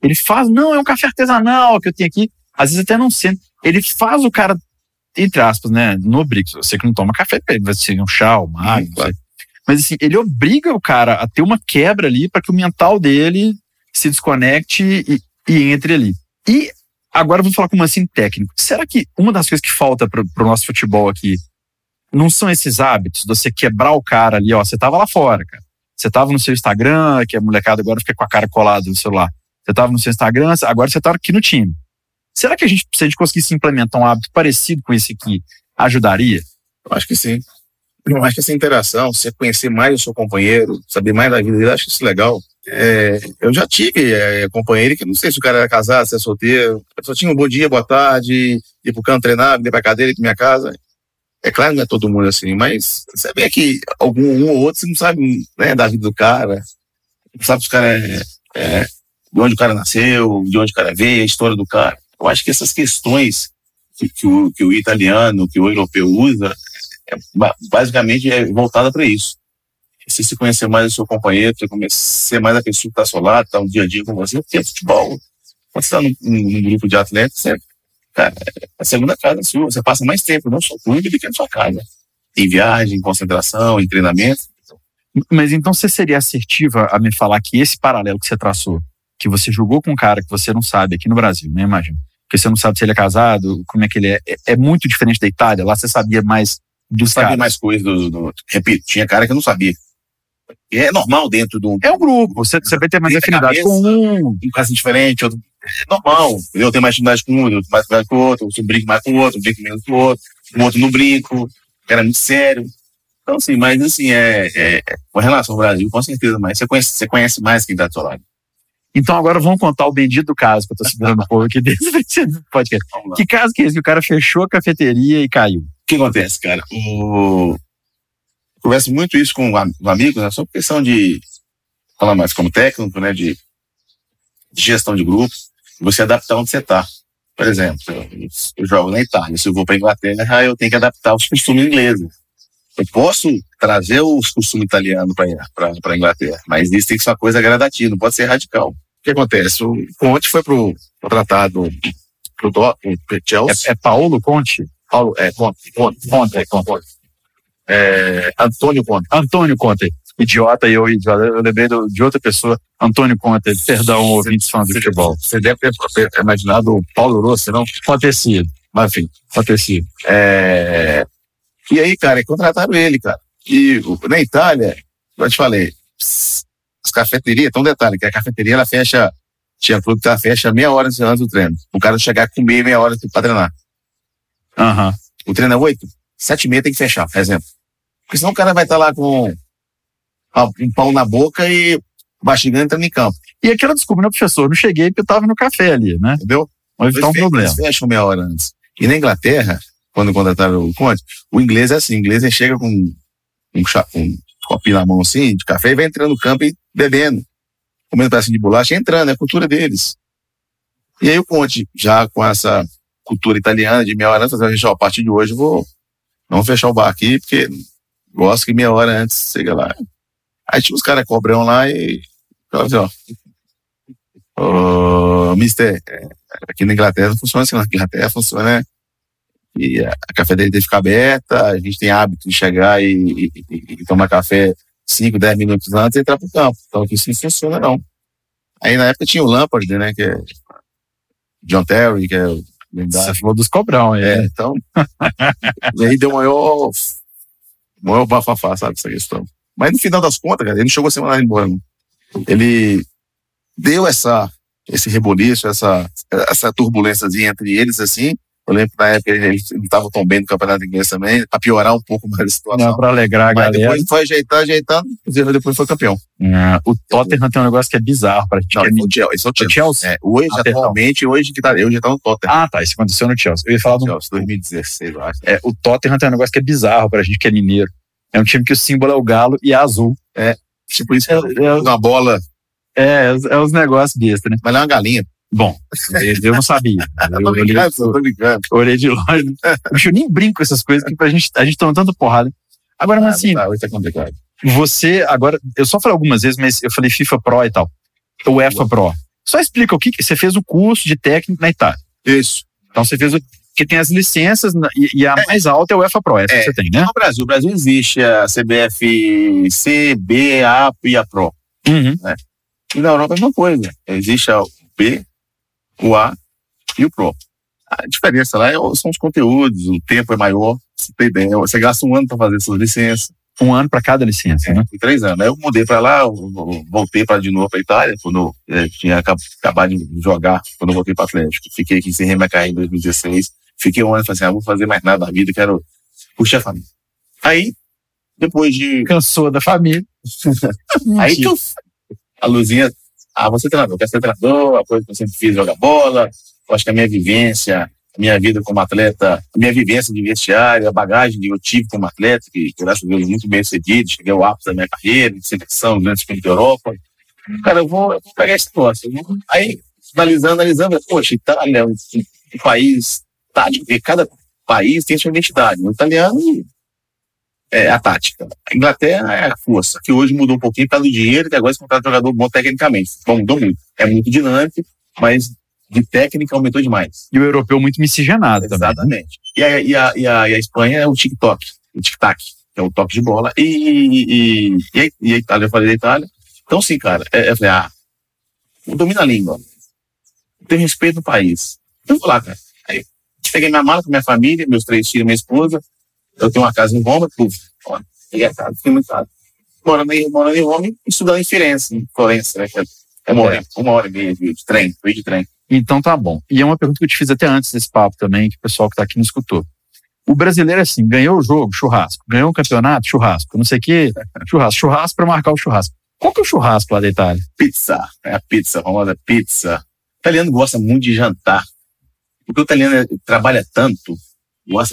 Ele faz, não, é um café artesanal que eu tenho aqui. Às vezes até não sente. Ele faz o cara entre aspas, né, no obriga. Você que não toma café, vai ser um chá, um água, claro. Mas assim, ele obriga o cara a ter uma quebra ali para que o mental dele se desconecte e, e entre ali. E agora eu vou falar como assim técnico. Será que uma das coisas que falta para o nosso futebol aqui não são esses hábitos de você quebrar o cara ali, ó, você tava lá fora, cara. Você tava no seu Instagram, que a molecada agora fica com a cara colada no celular. Você tava no seu Instagram, agora você tá aqui no time. Será que a gente, se a gente conseguisse implementar um hábito parecido com esse aqui, ajudaria? Eu acho que sim. Eu acho que essa interação, você conhecer mais o seu companheiro, saber mais da vida dele, acho isso legal. É, eu já tive é, companheiro que não sei se o cara era casado, se é solteiro, eu só tinha um bom dia, boa tarde, ir pro campo treinar, vir pra cadeira, ir pra minha casa. É claro que não é todo mundo assim, mas você vê que algum um ou outro você não sabe né, da vida do cara, não sabe se o cara é, é, de onde o cara nasceu, de onde o cara veio, a história do cara. Eu acho que essas questões que, que, o, que o italiano, que o europeu usa, é, basicamente é voltada para isso. Você se conhecer mais o seu companheiro, você conhecer mais a pessoa que está ao seu lado, está um dia a dia com você, porque é futebol. Quando você está num, num, grupo de atletas, você, cara, é a segunda casa sua, você passa mais tempo no seu clube do que na sua casa. Em viagem, em concentração, em treinamento. Mas então você seria assertiva a me falar que esse paralelo que você traçou, que você jogou com um cara que você não sabe aqui no Brasil, né? Imagina. Porque você não sabe se ele é casado, como é que ele é. É, é muito diferente da Itália. Lá você sabia mais dos sabia caras. mais coisas do, do, Repito, tinha cara que eu não sabia. É normal dentro do. É um grupo, você, você vai ter mais afinidade cabeça, com um. Um caso diferente, outro. É normal. Eu tenho mais afinidade com um, outro mais afinidade com o outro, eu brinco mais com o outro, brinco menos com o outro, o outro não brinco, era muito sério. Então, assim, mas assim, é, é, com relação ao Brasil, com certeza, mas você conhece, você conhece mais quem está do seu lado. Então agora vamos contar o bendito caso que eu tô segurando um pouco aqui desse podcast. Que caso que é esse? Que o cara fechou a cafeteria e caiu. O que acontece, cara? O... Eu converso muito isso com um amigo, né? Só questão de falar mais como técnico, né, de, de gestão de grupos, você adaptar onde você está. Por exemplo, eu, eu jogo na Itália, se eu vou para Inglaterra, eu tenho que adaptar os costumes ingleses. Eu posso trazer os costumes italianos para a Inglaterra, mas isso tem que ser uma coisa gradativa, não pode ser radical. O que acontece? O Conte foi para o tratado pro, do, pro Chelsea. É, é Paulo Conte? Paulo, é, Conte, Conte, Conte, é, Conte. É, Antônio Conte. Antônio Conte. Idiota, eu, idiota. Eu lembrei de outra pessoa, Antônio Conte. Perdão, ouvintes fãs do futebol. Você deve ter imaginado o Paulo Rossi, não? Pode ter sido. Mas enfim, pode ter sido. É... E aí, cara, contrataram ele, cara. E na Itália, eu te falei, as cafeterias, então um detalhe, que a cafeteria ela fecha, tinha clube que ela fecha meia hora antes do treino. O cara chegar com meia, meia hora pra treinar. Uhum. O treino é oito, sete e meia tem que fechar, por exemplo. Porque senão o cara vai estar tá lá com um pau na boca e mastigando entrando em campo. E aquela desculpa, né, professor? Não cheguei porque eu tava no café ali, né? Entendeu? Mas tá um problema. Eles fecham meia hora antes. E na Inglaterra, quando contrataram o Conte, o inglês é assim, o inglês chega com um, um copinho na mão assim, de café, e vai entrando no campo e bebendo, comendo pedacinho de bolacha, entrando, é a cultura deles. E aí o Conte, já com essa cultura italiana de meia hora antes, a gente, ó, a partir de hoje eu vou, vamos fechar o bar aqui, porque gosto que meia hora antes chega lá. Aí tinha os caras cobrão lá e assim, ó, oh, mister, é, aqui na Inglaterra funciona assim, na Inglaterra funciona e a, a cafeteria tem que ficar aberta, a gente tem hábito de chegar e, e, e tomar café 5, 10 minutos antes e entrar pro campo. Então isso não funciona não. Aí na época tinha o Lampard, né, que é John Terry, que é o Você falou dos cobrão aí. É, então. e aí deu maior, maior bafafá, sabe, essa questão. Mas no final das contas, cara, ele não chegou a ser mandado embora, não. Ele deu essa, esse reboliço, essa, essa turbulênciazinha entre eles, assim, eu lembro que na época eles não estavam tão bem no campeonato inglês também, para piorar um pouco mais a situação. Não, para alegrar a Mas galera. depois foi ajeitar, ajeitando, o depois foi campeão. É, o Tottenham tem um negócio que é bizarro para gente. Não, é o Chelsea, esse é o Chelsea. Chelsea. É, hoje, ah, atualmente, hoje que tá, eu já tá no Tottenham. Ah, tá, isso aconteceu no Chelsea. Eu ia falar do Chelsea, 2016, eu acho. É, o Tottenham tem um negócio que é bizarro pra gente que é mineiro. É um time que o símbolo é o galo e é azul. É, tipo isso, é, é uma bola. É, é os negócios bestas, né? Mas é uma galinha. Bom, eu não sabia. Eu, tô brincando, olhei, tô brincando. olhei de longe. Eu nem brinco com essas coisas que pra gente, a gente toma tanta porrada. Agora, mas ah, assim. Tá, é complicado. Você, agora, eu só falei algumas vezes, mas eu falei FIFA Pro e tal. O UEFA Pro. Só explica o que você fez o curso de técnico na Itália. Isso. Então você fez o. Que tem as licenças e, e a é. mais alta é o UEFA Pro, essa é, que você tem, né? No Brasil, o Brasil existe a CBF C, B, A e a Pro. Uhum. Né? E na Europa é a mesma coisa. Existe a B, o A e o Pro. A diferença lá é, são os conteúdos, o tempo é maior, você tem. Você gasta um ano para fazer suas licenças. Um ano para cada licença, é, né? Três anos. Aí eu mudei para lá, voltei para de novo para Itália, quando eu é, tinha acabado de jogar, quando eu voltei para Atlético. Fiquei aqui sem minha carreira em 2016. Fiquei um ano e falei assim: ah, vou fazer mais nada na vida, quero puxar a família. Aí, depois de. Cansou da família. aí que eu. A luzinha ah, você treinador, quer ser treinador, a coisa que eu sempre fiz jogar bola. Eu acho que a minha vivência, a minha vida como atleta, a minha vivência de vestiário, a bagagem que eu tive como atleta, que graças a Deus muito bem sucedido, cheguei ao ápice da minha carreira, de seleção, grandes prêmios da Europa. Cara, eu vou, eu vou pegar esse negócio. Aí, analisando, analisando, poxa, Itália é um, um país porque cada país tem sua identidade. O italiano é a tática. A Inglaterra é a força, que hoje mudou um pouquinho para o dinheiro, que agora se contrata um jogador bom tecnicamente. Bom, mudou muito. É muito dinâmico, mas de técnica aumentou demais. E o europeu muito miscigenado Exatamente. Também, né? e, a, e, a, e, a, Espanha é o tic-toc, o tic-tac, que é o toque de bola. E, e, e, e a Itália, eu falei da Itália. Então, sim, cara, é, eu falei, ah, domina a língua, tem respeito no país. Eu vou lá, cara. Aí, peguei minha mala com minha família, meus três filhos, minha esposa, eu tenho uma casa em Roma, ó, peguei a casa, fiquei muito caro. Morando em, morando em Roma e estudando em Firenze, em Florença, né? É uma hora, uma hora e meia de, de trem, de trem. Então tá bom. E é uma pergunta que eu te fiz até antes desse papo também, que o pessoal que tá aqui não escutou. O brasileiro é assim, ganhou o jogo, churrasco. Ganhou um campeonato, churrasco. Não sei o que, churrasco. Churrasco para marcar o churrasco. Qual que é o churrasco lá da Itália? Pizza. É a pizza, a famosa pizza. O italiano gosta muito de jantar. Porque o italiano trabalha tanto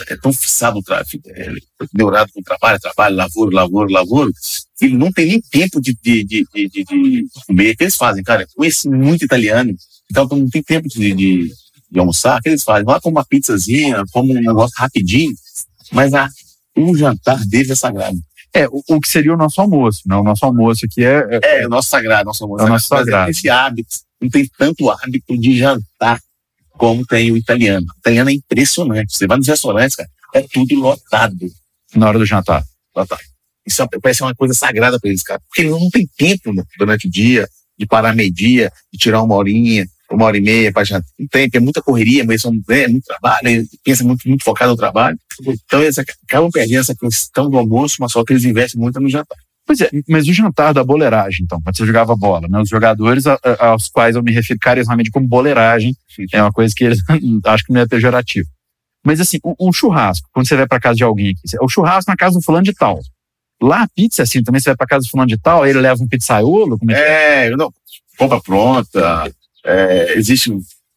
é tão fixado no tráfico, é, neurado com trabalho, trabalho, lavoro, lavoro, lavoro, ele não tem nem tempo de, de, de, de, de, comer. O que eles fazem, cara? Eu conheci muito italiano, então não tem tempo de, de, de almoçar. O que eles fazem? Vai comer uma pizzazinha, come um negócio rapidinho, mas a, o jantar deles é sagrado. É, o, o, que seria o nosso almoço, né? O nosso almoço aqui é. É, é o nosso sagrado, nosso almoço. É o nosso sagrado. Esse hábito, não tem tanto hábito de jantar como tem o italiano. O italiano é impressionante. Você vai nos restaurantes, cara, é tudo lotado. Na hora do jantar. Lotado. Isso é, parece uma coisa sagrada para eles, cara. Porque eles não tem tempo né, durante o dia de parar meio-dia, de tirar uma horinha, uma hora e meia para jantar. Não tem, tem muita correria, mas são é, muito trabalho, eles pensam muito, muito focado no trabalho. Então eles acabam perdendo essa questão do almoço, mas só que eles investem muito no jantar. Pois é, mas o jantar da boleiragem, então, quando você jogava bola, né? Os jogadores a, a, aos quais eu me refiro carinhosamente como boleiragem, é uma coisa que eles acho que não é pejorativo. Mas assim, um, churrasco, quando você vai para casa de alguém aqui, o churrasco na casa do fulano de tal. Lá a pizza, assim, também você vai para casa do fulano de tal, aí ele leva um pizzaiolo, como é que é? É, não, compra pronta, é, existe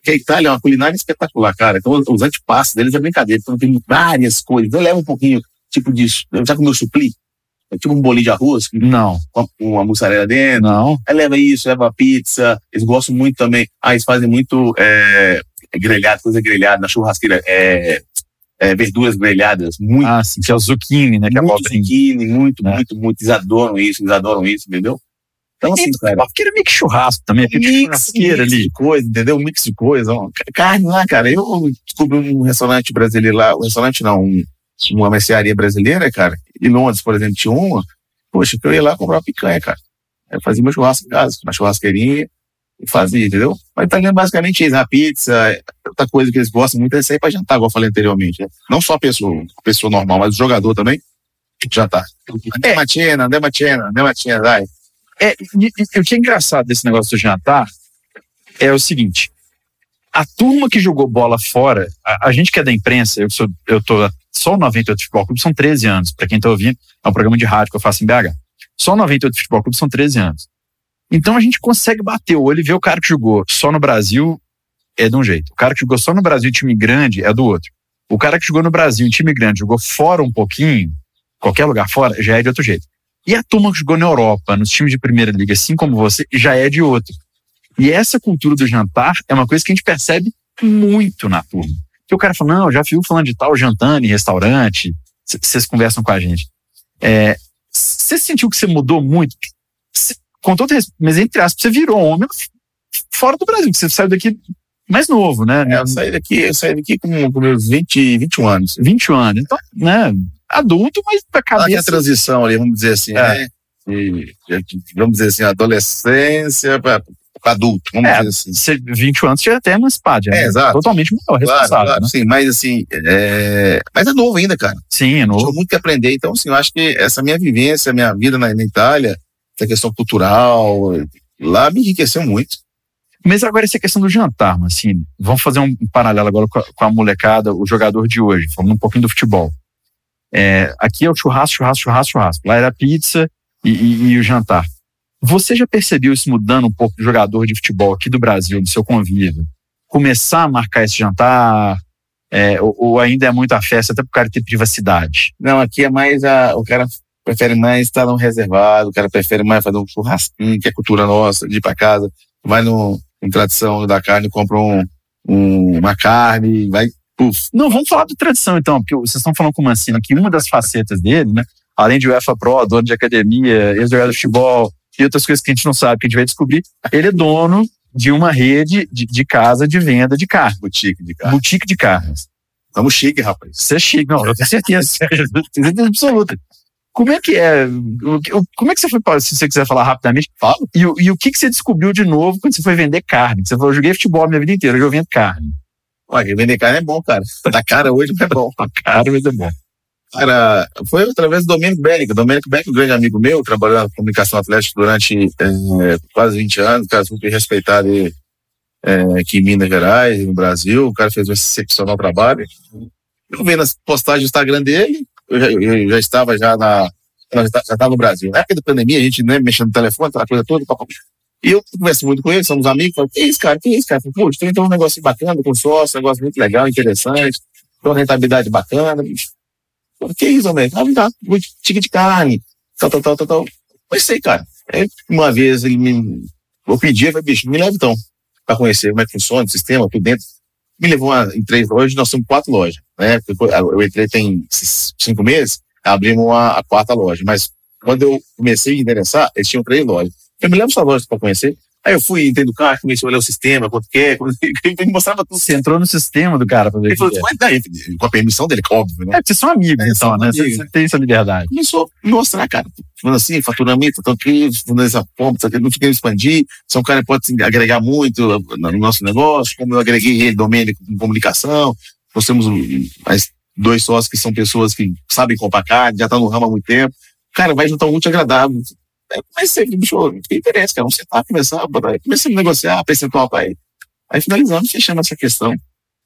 porque a Itália é uma culinária espetacular, cara. Então, os antepassos deles é brincadeira. Então, tem várias coisas. Então, leva um pouquinho, tipo disso. Já comeu supli? É tipo um bolinho de arroz? Não. Com uma mussarela dentro? Não. Aí leva isso, leva pizza. Eles gostam muito também. Ah, eles fazem muito é, grelhado, coisa grelhada na churrasqueira. É, é, verduras grelhadas. Muito. Ah, sim, que é o zucchini, né? Que muito é zucchini, muito, é. muito, muito. Eles adoram isso, eles adoram isso, entendeu? Então, assim, cara. Porque era meio que churrasco também, mix, mix ali. de coisa, entendeu? Um mix de coisa. Carne lá, cara. Eu descobri um restaurante brasileiro lá, um restaurante não, um, uma mercearia brasileira, cara. Em Londres, por exemplo, tinha uma. Poxa, eu ia lá comprar uma picanha, cara. Eu fazia meu churrasco em casa, na churrasqueirinha, e fazia, entendeu? Mas italiano tá basicamente isso, a pizza, outra coisa que eles gostam muito é sair pra jantar, igual eu falei anteriormente. Né? Não só a pessoa, a pessoa normal, mas o jogador também, jantar. É, matina, andê matina, andê matina, vai. É, e, e, o que é engraçado desse negócio do jantar é o seguinte: a turma que jogou bola fora, a, a gente que é da imprensa, eu, sou, eu tô só o 98 Futebol Clube são 13 anos. Para quem tá ouvindo, é um programa de rádio que eu faço em BH. Só o 98 Futebol Clube são 13 anos. Então a gente consegue bater o olho e ver o cara que jogou só no Brasil é de um jeito. O cara que jogou só no Brasil em time grande é do outro. O cara que jogou no Brasil em time grande jogou fora um pouquinho, qualquer lugar fora, já é de outro jeito. E a turma que jogou na Europa, nos times de primeira liga, assim como você, já é de outro. E essa cultura do jantar é uma coisa que a gente percebe muito na turma. Que o cara fala, não, já viu falando de tal jantando em restaurante, vocês conversam com a gente. É, você sentiu que você mudou muito? Cê, com todo respeito, mas entre aspas, você virou homem fora do Brasil, você saiu daqui mais novo, né? É, eu saí daqui, eu saí daqui com, com meus 20, 21 anos. 21 anos. Então, né? adulto, mas pra cabeça. Ah, a transição ali, vamos dizer assim, é. né? E, vamos dizer assim, adolescência para adulto, vamos é, dizer assim. 20 anos já é até emancipado, é, é exato. totalmente maior, responsável. Claro, claro, né? sim, mas assim, é... mas é novo ainda, cara. Sim, é novo. Tinha muito que aprender, então assim, eu acho que essa minha vivência, minha vida na, na Itália, essa questão cultural, lá me enriqueceu muito. Mas agora essa questão do jantar, assim, vamos fazer um paralelo agora com a, com a molecada, o jogador de hoje, falando um pouquinho do futebol. É, aqui é o churrasco, churrasco, churrasco, churrasco. Lá era pizza e, e, e, o jantar. Você já percebeu isso mudando um pouco do jogador de futebol aqui do Brasil, do seu convívio? Começar a marcar esse jantar, é, ou, ou, ainda é muita festa, até para o cara ter privacidade? Não, aqui é mais a, o cara prefere mais estar num reservado, o cara prefere mais fazer um churrasquinho, que é cultura nossa, de ir para casa, vai no, em tradição da carne, compra um, um, uma carne, vai Puf. Não, vamos falar de tradição então, porque vocês estão falando com o Mancini que uma das facetas dele, né, além de UEFA Pro, dono de academia, ex-jogador de futebol e outras coisas que a gente não sabe, que a gente vai descobrir, ele é dono de uma rede de, de casa de venda de carne. Boutique de carne. Boutique de carnes. Estamos chique, rapaz. Você é chique, não, eu tenho certeza. tenho certeza absoluta. Como é que é? Como é que você foi, se você quiser falar rapidamente, fala. E, e o que, que você descobriu de novo quando você foi vender carne? Você falou, eu joguei futebol a minha vida inteira, eu vendo carne. Olha, vender carne é bom, cara. Da cara hoje não é bom. Da cara hoje é bom. Cara, foi através do Domênico Beck. Domênico Beck, um grande amigo meu, trabalhou na comunicação atlética durante é, quase 20 anos, cara super respeitado é, aqui em Minas Gerais, no Brasil. O cara fez um excepcional trabalho. Eu vi nas postagens do Instagram dele, eu já, eu já estava já na. Já estava no Brasil. Na época da pandemia, a gente né, mexendo no telefone, aquela coisa toda, e eu converso muito com ele, somos amigos, falo, que isso, cara, que isso, cara? Pô, tem então um negócio bacana com sócio, um negócio muito legal, interessante. uma rentabilidade bacana, bicho. Que isso, velho? Ah, dá tique de carne, tal, tal, tal, tal, tal. Comecei, cara. Aí, uma vez ele me. Eu pedi, falei, bicho, me leva então, pra conhecer como é que funciona o sistema, tudo dentro. Me levou uma, em três lojas, nós temos quatro lojas, né? Eu entrei tem cinco meses, abrimos a, a quarta loja, mas quando eu comecei a interessar, eles tinham três lojas. Eu me lembro sua loja para conhecer. Aí eu fui entender o carro, comecei a olhar o sistema, quanto que é, ele me mostrava tudo. Você entrou no sistema do cara pra ver Ele falou, mas daí, com a permissão dele, óbvio, né? É, vocês são amigos, É, então, são né? Amigos. você tem essa liberdade. Começou a me mostrar, cara, falando assim, faturamento, tanto aqui, tanto aqui, não querendo expandir, são um cara que pode assim, agregar muito no nosso negócio, como eu agreguei ele, Domênico, em comunicação, nós temos mais dois sócios que são pessoas que sabem comprar carne, já estão no ramo há muito tempo, cara, vai juntar um útil agradável. Aí comecei, bicho, tem interesse, cara, vamos sentar, conversar, botar- aí comecei a negociar, percentual para ele. Aí finalizamos, fechamos essa questão.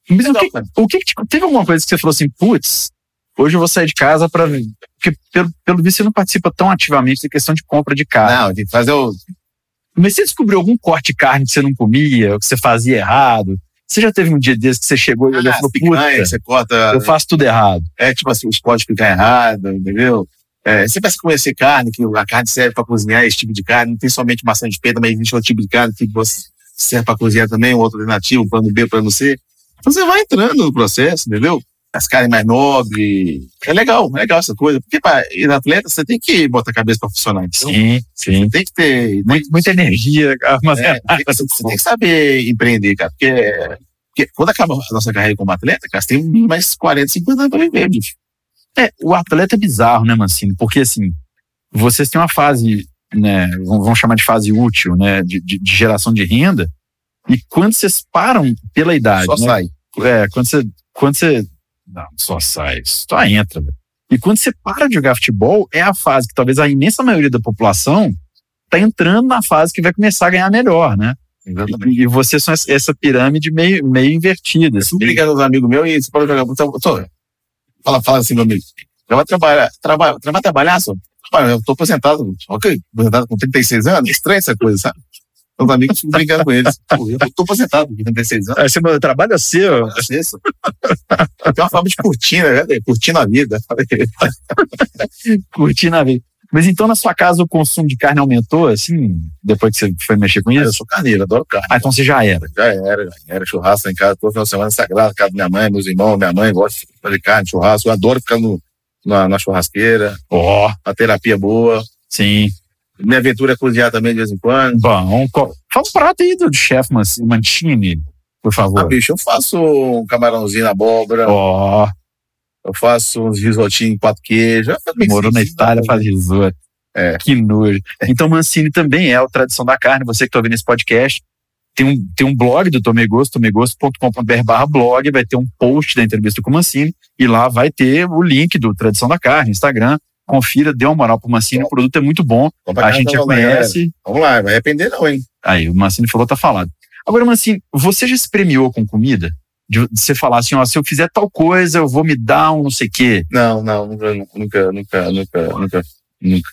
Mas o que, o que que te- teve alguma coisa que você falou assim, putz, hoje eu vou sair de casa para porque pelo, pelo visto você não participa tão ativamente da questão de compra de carne. Não, tem que fazer o, Mas você descobriu algum corte de carne que você não comia, ou que você fazia errado? Você já teve um dia desse que você chegou e olhou e ah, falou, puta, você corta eu faço tudo errado. É tipo assim, os podes ficar errado, entendeu? É, você pensa que conhecer carne, que a carne serve para cozinhar esse tipo de carne, não tem somente maçã de pena, mas existe outro tipo de carne que você serve para cozinhar também, um outro alternativo, plano B, plano C. Então você vai entrando no processo, entendeu? As carnes mais nobres. É legal, é legal essa coisa. Porque para ir atleta, você tem que botar a cabeça para funcionar. Então, Sim, sim. Tem que ter. Muito, muita energia É, armazenada. tem que- você tem que saber empreender, cara. Porque, porque quando acaba a nossa carreira como atleta, cara, você tem mais 40, 50 anos para viver, bicho. É, o atleta é bizarro, né, Mancini? Porque, assim, vocês têm uma fase, né, vamos chamar de fase útil, né, de, de- de geração de renda, e quando vocês param pela idade, Só né, sai. é, quando você, quando você, não, só sai, só entra, velho. E quando você para de jogar futebol, é a fase que talvez a imensa maioria da população tá entrando na fase que vai começar a ganhar melhor, né? Exatamente. E, e vocês são essa- pirâmide meio, meio invertida. Eu assim, fui brigar com os amigos meus e você pode jogar. Então, tô, fala, fala assim, meu amigo. Já vai trabalhar, trabalha, vai trabalhar, só. Rapaz, eu tô aposentado, ok, aposentado com 36 anos, estranho essa coisa, sabe? Os amigos ficam brincando com eles. Pô, eu tô aposentado com 36 anos. Aí você, meu trabalho é seu. Faça isso. Tem uma forma de curtir, né? Curtindo a vida. curtir na vida. Mas então na sua casa o consumo de carne aumentou, assim, depois que você foi mexer com Eu isso? sou carneiro, adoro carne. Ah, então você já era. Já era, já era churrasco em casa, todo final de semana sagrado, casa da minha mãe, meus irmãos, minha mãe gosta de fazer carne, churrasco. Eu adoro ficar no, na, na churrasqueira, Ó, a terapia boa. sim. Minha aventura é cozinhar também de vez em quando. Bom, co- fala um prato aí do chefe Man- Mancini, por Ah, favor. bicho, eu faço um camarãozinho na abóbora, Ó, eu faço uns risotinhos em quatro queijos. morou na Itália, faz risoto. É. Que nojo. Então Mancini também é o Tradição da Carne, você que está ouvindo esse podcast. Tem um, tem um blog do Tomegosto, tomegosto.com.br barra blog, vai ter um post da entrevista com o Mancini e lá vai ter o link do Tradição da Carne, Instagram. Confira, dê uma moral pro Mancini, o produto é muito bom. A gente já conhece. Vamos lá, vai arrepender não, hein? Aí, o Mancini falou, tá falado. Agora, Mancini, você já se premiou com comida? De de você falar assim, ó, se eu fizer tal coisa, eu vou me dar um não sei o quê. Não, não, nunca, nunca, nunca, nunca, nunca, nunca.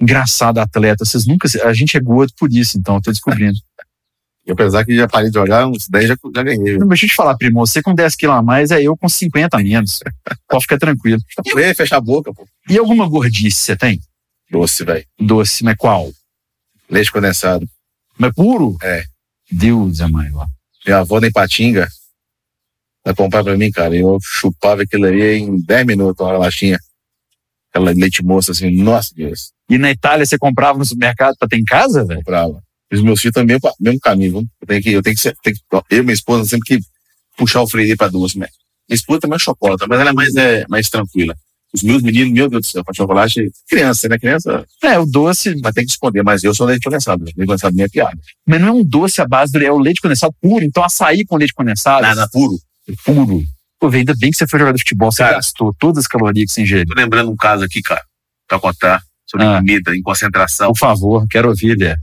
Engraçado, atleta. Vocês nunca. A gente é gordo por isso, então, eu tô descobrindo. E apesar que já parei de jogar, uns 10 já, já ganhei. Não, deixa eu te falar, primo, você com 10 quilos a mais é eu com 50 a menos. Pode ficar tranquilo. Falei, fecha a boca, pô. E alguma gordice você tem? Doce, velho. Doce, mas qual? Leite condensado. Mas puro? É. Deus é lá. Minha avó da Ipatinga, vai comprar pra mim, cara. Eu chupava aquilo aí em 10 minutos, uma latinha. Aquela leite moça assim, nossa Deus, E na Itália você comprava no supermercado pra ter em casa, velho? comprava. E os meus filhos também, o mesmo caminho, viu? Eu tenho que, eu tenho que, ser, tenho que eu e minha esposa sempre que puxar o freio pra doce, né? Minha esposa também é chocolate, mas ela é mais, é, mais tranquila. Os meus meninos, meu Deus do céu, pra chocolate, criança, né? Criança, É, o doce, mas tem que esconder, mas eu sou leite condensado. Leite condensado nem é piada. mas não é um doce à base do é o leite condensado puro, então açaí com leite condensado. Nada puro. Puro. Pô, ainda bem que você foi jogador de futebol, você Cara. gastou todas as calorias que você ingeriu. Tô lembrando um caso aqui, cara, pra contar sobre Ah. comida em concentração. Por favor, quero ouvir, Lé.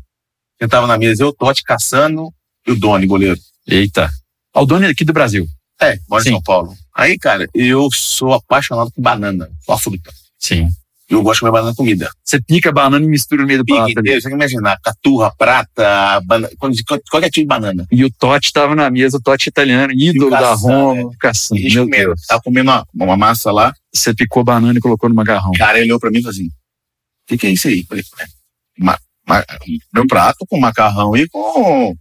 Eu tava na mesa, eu, Totti, Caçano e o Doni, goleiro. Eita. Aldoni aqui do Brasil. É, mora em. São Paulo. Aí, cara, eu sou apaixonado por banana, por fruta. Sim. Eu gosto de comer banana comida. Você pica a banana e mistura no meio do prato. inteiro, você tem que imaginar. Caturra, prata, bana... qualquer tipo de banana. E o Totti tava na mesa, o Totti italiano, ídolo da Caçan, Roma, Caçan. E Meu comendo. Deus. Tava comendo uma, uma massa lá. Você picou banana e colocou no macarrão. O cara olhou pra mim e falou assim: O que, que é isso aí? Falei, "Ma- ma- meu prato com macarrão e com.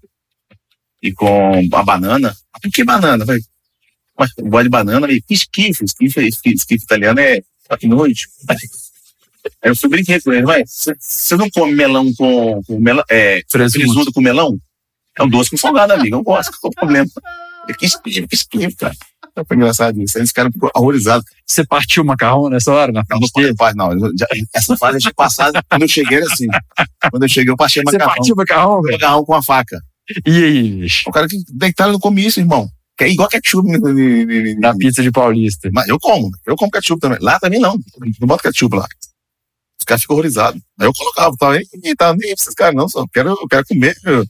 E com a banana. Por que banana? Falei, mas gosto de banana e que esquife, esquife, esquife, esquife italiano é aqui noite. Aí eu fui brinquei com ele, vai, você você não come melão com, com melão, é, Presunto. com melão? É um doce com salgado, amigo, eu gosto, qual o problema? Eu, Que esquife, que esquife, cara. Foi engraçado isso. Aí esse cara ficou horrorizado. Você partiu o macarrão nessa hora? Na Não, não dele? pode, não. Já- essa fase tinha passado. Quando eu cheguei, era assim. Quando eu cheguei, eu passei Você macarrão. partiu o macarrão, velho? Macarrão com a faca. E aí, bicho? O cara que da Itália não come isso, irmão. Que é igual ketchup. né, né, né, né, Na né. pizza de Paulista. Mas eu como. Eu como ketchup também. Lá também não. Não boto ketchup lá. Os caras ficam horrorizados. Aí eu colocava, tava nem, nem, tava nem pra esses caras, não. Só eu quero, eu quero comer. Eu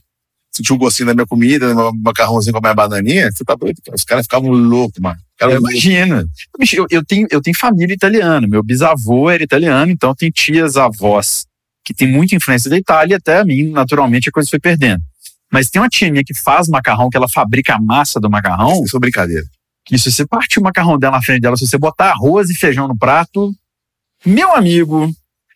sentir o gostinho da minha comida, meu macarrãozinho com a minha bananinha. Você tá doido? cara. Os caras ficavam loucos, mano. Os caras Eu imagino. Bicho, eu, eu tenho, eu tenho família italiana. Meu bisavô era italiano, então tem tias, avós que tem muita influência da Itália, até a mim, naturalmente, a coisa foi perdendo. Mas tem uma tia minha que faz macarrão, que ela fabrica a massa do macarrão, Isso é brincadeira. que se você partir o macarrão dela na frente dela, se você botar arroz e feijão no prato, meu amigo,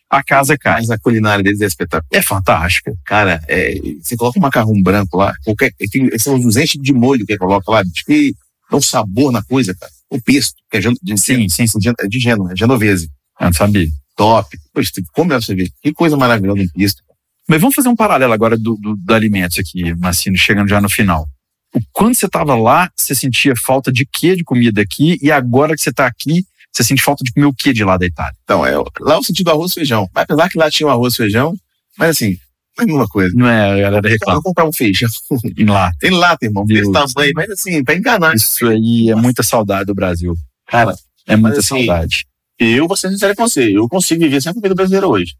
a casa cai. Mas a culinária deles é espetacular. É fantástica. Cara, é, você coloca um macarrão branco lá, qualquer, tem, são uns 200 de molho que coloca lá, de que dá um sabor na coisa, cara. O pesto, que é de, de, Sim, sim, sim. de, é de Gênova, é genovese. Eu não sabia. Top. Poxa, você come pra você ver. Que coisa maravilhosa um pesto. Mas vamos fazer um paralelo agora do, do, do alimentos aqui, Massino, chegando já no final. O quando você estava lá, você sentia falta de quê de comida aqui? E agora que você está aqui, você sente falta de comer o quê de lá da Itália? Então, é, lá eu senti do arroz e feijão. Mas apesar que lá tinha o arroz e feijão, mas assim, não é a mesma coisa. Não é, a galera Eu reclama. vou comprar um feijão. Ir lá. Tem lata, irmão. Deus. tamanho, mas assim, pra enganar. Isso aí é muita saudade do Brasil. Cara, É muita assim, saudade. eu vou ser sincero com você. Eu consigo viver sem a comida brasileira hoje.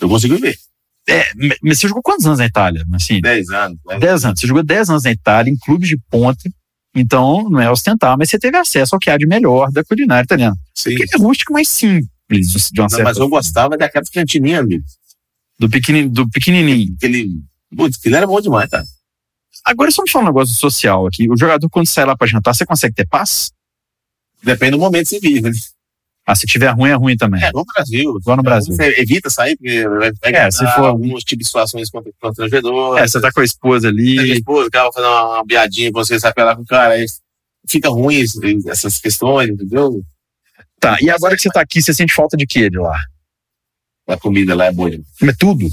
Eu consigo viver. É, mas você jogou quantos anos na Itália? Assim, 10 anos. Né? 10 anos. Você jogou 10 anos na Itália, em clubes de ponta. Então, não é ostentar, mas você teve acesso ao que há de melhor da culinária italiana. Sim. Que é rústico, mas simples, de uma Não, certa mas eu gostava daquela cantininha, amigo. do, pequeni, do pequenininho. Aquele. Putz, aquilo era bom demais, tá? Agora, só me fala um negócio social aqui. O jogador, quando sai lá pra jantar, você consegue ter paz? Depende do momento que você vive, né? Ah, se tiver ruim, é ruim também. É, no Brasil. Igual no Brasil. Você evita sair, porque vai, vai É, se for- alguns tipos de situações contra- constrangedoras. É, você tá com a esposa Tem a ali. esposa, o cara vai fazer uma, piadinha, você sai pra lá com o cara, aí fica ruim essas questões, entendeu? Tá, e agora que você tá aqui, você sente falta de quê de lá? A comida lá é boa. Comer tudo?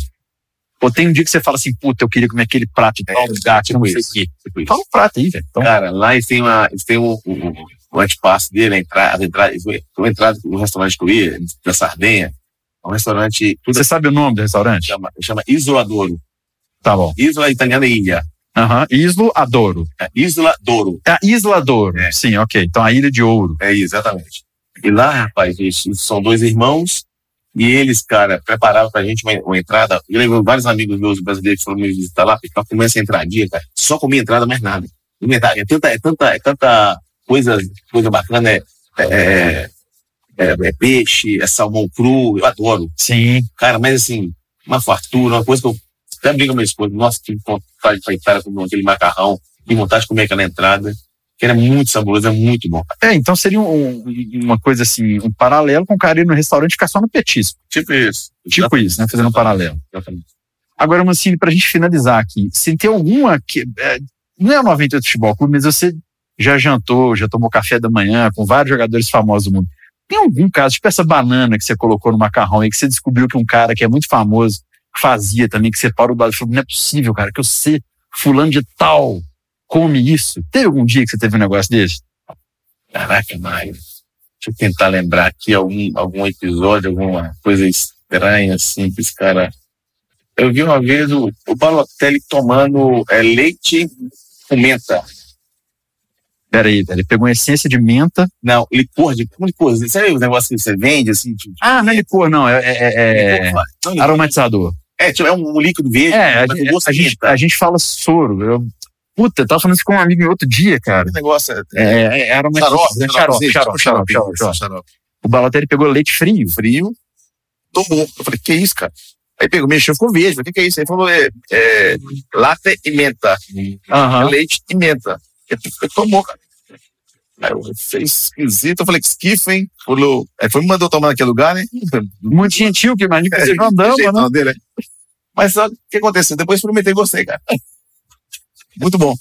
Ou tem um dia que você fala assim, puta, eu queria comer aquele prato de tal É, lugar, que eu não sei o isso. quê. Tipo isso. Fala um prato aí, velho. Então, Cara, lá eles têm, uma, eles têm um, um, um antepasso dele, a entrada, a entrada, a entrada do restaurante que eu ia, da Sardenha, é um restaurante, tudo você sabe o nome do restaurante? chama, chama Isoladoro. Tá bom. Isola italiana é ilha. Aham. Islo Adoro. É Isla Douro. É Isla Adoro. É. Sim, ok. Então a Ilha de Ouro. É, exatamente. E lá, rapaz, eles são dois irmãos e eles, cara, preparavam pra gente uma, uma entrada. Eu lembro vários amigos meus brasileiros que foram me visitar lá, ficava comendo essa entradinha, cara. Só comia entrada, mais nada. É tanta, é tanta, é tanta coisa, coisa bacana, é, é, é, é peixe, é salmão cru, eu adoro. Sim. Cara, mas assim, uma fartura, uma coisa que eu até brigo com minha esposa, nossa, que vontade de Itália comer aquele macarrão, que vontade de comer aquela entrada, que era muito saboroso, é muito bom. É, então seria um- uma coisa assim, um paralelo com o cara ir no restaurante e ficar só no petisco. Tipo isso. Tipo isso, né? Fazendo um paralelo. Exatamente. Agora, Mancini, pra gente finalizar aqui, se tem alguma que. é, não é o 98 Futebol Clube, mas você já jantou, já tomou café da manhã com vários jogadores famosos do mundo. Tem algum caso, tipo essa banana que você colocou no macarrão aí, que você descobriu que um cara que é muito famoso fazia também, que você parou do lado e falou: não é possível, cara, que sei, fulano de tal come isso. Teve algum dia que você teve um negócio desse? Caraca, Mário. Deixa eu tentar lembrar aqui algum, algum episódio, alguma coisa estranha, assim, que esse cara. Eu vi uma vez o, o Balotelli tomando é, leite com menta. Peraí, velho, ele pegou uma essência de menta. Não, licor de. Como licor? Sabe o negócio que você vende, assim? Tipo, Ah, não é licor, não, é, é- é- é Não, aromatizador. É, tipo, é um líquido verde, É, a, a gente, a gente fala soro. Eu, puta, eu tava falando isso com um amigo meu outro dia, cara. Aquele negócio é, É, é, é aromatizador. xarope, né? xarope, xarope, xarope, xarope, xarope, xarope. O Balotelli pegou leite frio Frio, tomou. Eu falei, que isso, cara? Aí pegou, mexeu, ficou verde. Falei, o que, que é isso? Aí falou, é, é e menta. Aham. Leite e menta. Tomou, cara. Aí eu esquisito. Eu falei, esquifa, hein? Falou, aí foi me mandou tomar naquele lugar, né? Muito gentil, que imagina que você não andava, Jeito né? né? Mas sabe o que aconteceu? Depois experimentei gostei, cara. Muito bom.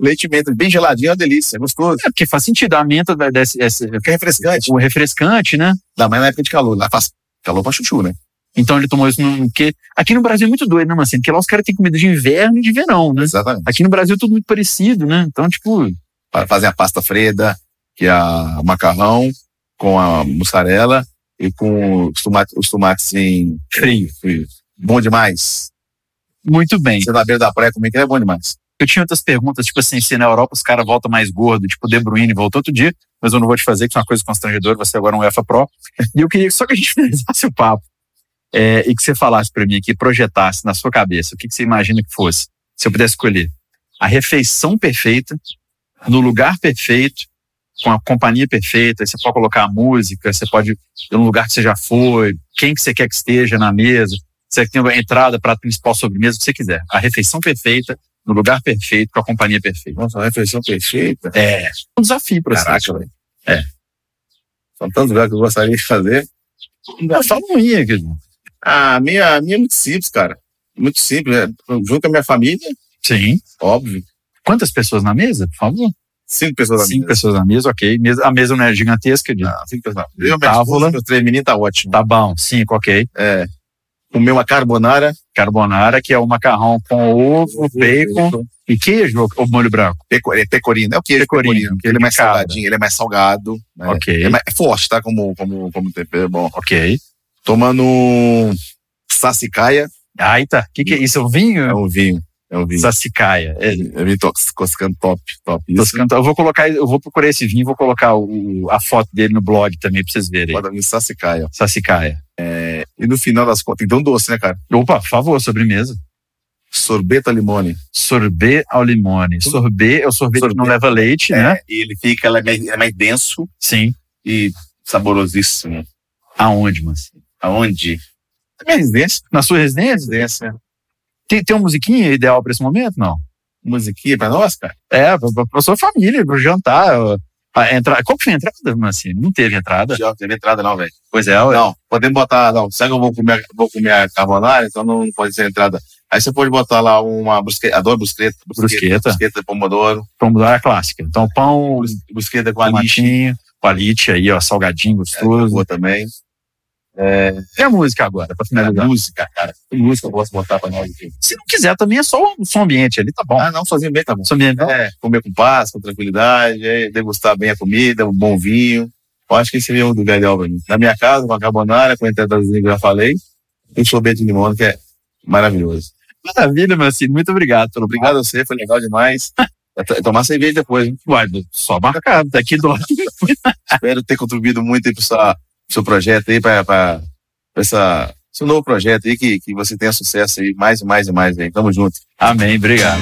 Leite menta, bem geladinho, é uma delícia, gostoso. É porque faz sentido, a menta vai desse, esse, é refrescante. o refrescante, né? Não, mas na época de calor, lá faz calor pra chuchu, né? Então ele tomou isso no, porque aqui no Brasil é muito doido, né, Marcelo? Porque lá os caras têm comida de inverno e de verão, né? Exatamente. Aqui no Brasil é tudo muito parecido, né? Então, tipo, Para fazer a pasta freda, que é a- o macarrão, com a mussarela e com os tomates, os tomates em frio. frio. Bom demais. Muito bem. Você na beira da praia comer que é bom demais. Eu tinha outras perguntas, tipo assim, se na Europa os caras voltam mais gordo, tipo De Bruyne voltou outro dia, mas eu não vou te fazer, que é uma coisa constrangedora, você agora é um UEFA Pro. E eu queria só que a gente finalizasse o papo é, e que você falasse pra mim aqui, projetasse na sua cabeça o que, que você imagina que fosse, se eu pudesse escolher. A refeição perfeita, no lugar perfeito, com a companhia perfeita, você pode colocar a música, você pode ir num lugar que você já foi, quem que você quer que esteja na mesa, você tem uma entrada, prato principal, sobremesa, o que você quiser. A refeição perfeita, no lugar perfeito, com a companhia perfeita. Nossa, uma refeição perfeita. É um desafio Caraca, você. velho. É. São tantos lugares que eu gostaria de fazer. Fala um aí, querido. Ah, a minha, a minha é muito simples, cara. Muito simples. É, junto com a minha família, Sim. óbvio. Quantas pessoas na mesa, por favor? Cinco pessoas na Cinco mesa. pessoas na mesa, ok. A mesa não é gigantesca, de... Não, cinco pessoas na mesa. Eu, Távola. meus três meninos, tá ótimo. tá bom. Cinco, ok. É. Comer uma carbonara. Carbonara, que é o macarrão com ovo, bacon e queijo ou molho branco. Peco, é pecorino. É o queijo Pecorino, pecorino. Ele é mais cabra. salgadinho, ele é mais salgado. né? Ok. É, mais- é forte, tá? Como, como, como tempero. é Bom. Ok. Tomando um sassicaia. Aí tá. O que, que é isso? É um vinho? É um vinho. É um vinho. Sassicaia. É, Eu vi tos- coscando top, top. ficando- eu vou colocar, eu vou procurar esse vinho, vou colocar o- a foto dele no blog também pra vocês verem. Bota vir sassicaia. Sassicaia. E no final das contas, então doce, né, cara? Opa, por favor, sobremesa. Sorbeto limone. Sorbet ao limone. Sorbet é o sorvete que não Sorbet. leva leite, né? É, e ele fica, ele é mais, é mais denso Sim. e saborosíssimo. Aonde, mas? Aonde? Na minha residência. Na sua residência? Residência. Tem, tem uma musiquinha ideal pra esse momento? Não. Musiquinha pra nós, cara. É, pra, pra- sua família, pro jantar. A entrada, qual que foi a entrada, Mancinho? Não teve entrada? Já não teve entrada, não, velho. Pois é, ué. Não, podemos botar, não. Sabe que eu vou comer, vou comer a carbonara, então não pode ser entrada. Aí você pode botar lá uma brusqueta, adoro brusqueta. Brusqueta. Brusqueta de pomodoro. Mudar a clássica. Então, pão, brus- Brusqueta com tomatinho, com alite aí, ó, salgadinho, gostoso. Boa também. E a música agora, pra A finalizar? música, cara. Que música eu posso botar pra nós aqui? Se não quiser também é só o som ambiente ali, tá bom. Ah, não, sozinho bem, tá bom. Ambiente, não? É, comer com paz, com tranquilidade, é, degustar bem a comida, um bom vinho. Eu acho que esse seria um do melhor pra mim. Na minha casa, com a carbonara, com a entradazinha que eu já falei, e um sorvete de limão, que é maravilhoso. Maravilha, Mancinho. Muito obrigado. Pelo Obrigado a você, foi legal demais. É to- é tomar cerveja depois, hein? Vai, só marcado. Daqui do Espero ter contribuído muito aí pro sua- seu projeto aí, para essa, seu novo projeto aí, que, que você tenha sucesso aí, mais e mais e mais aí. Tamo junto. Amém, obrigado.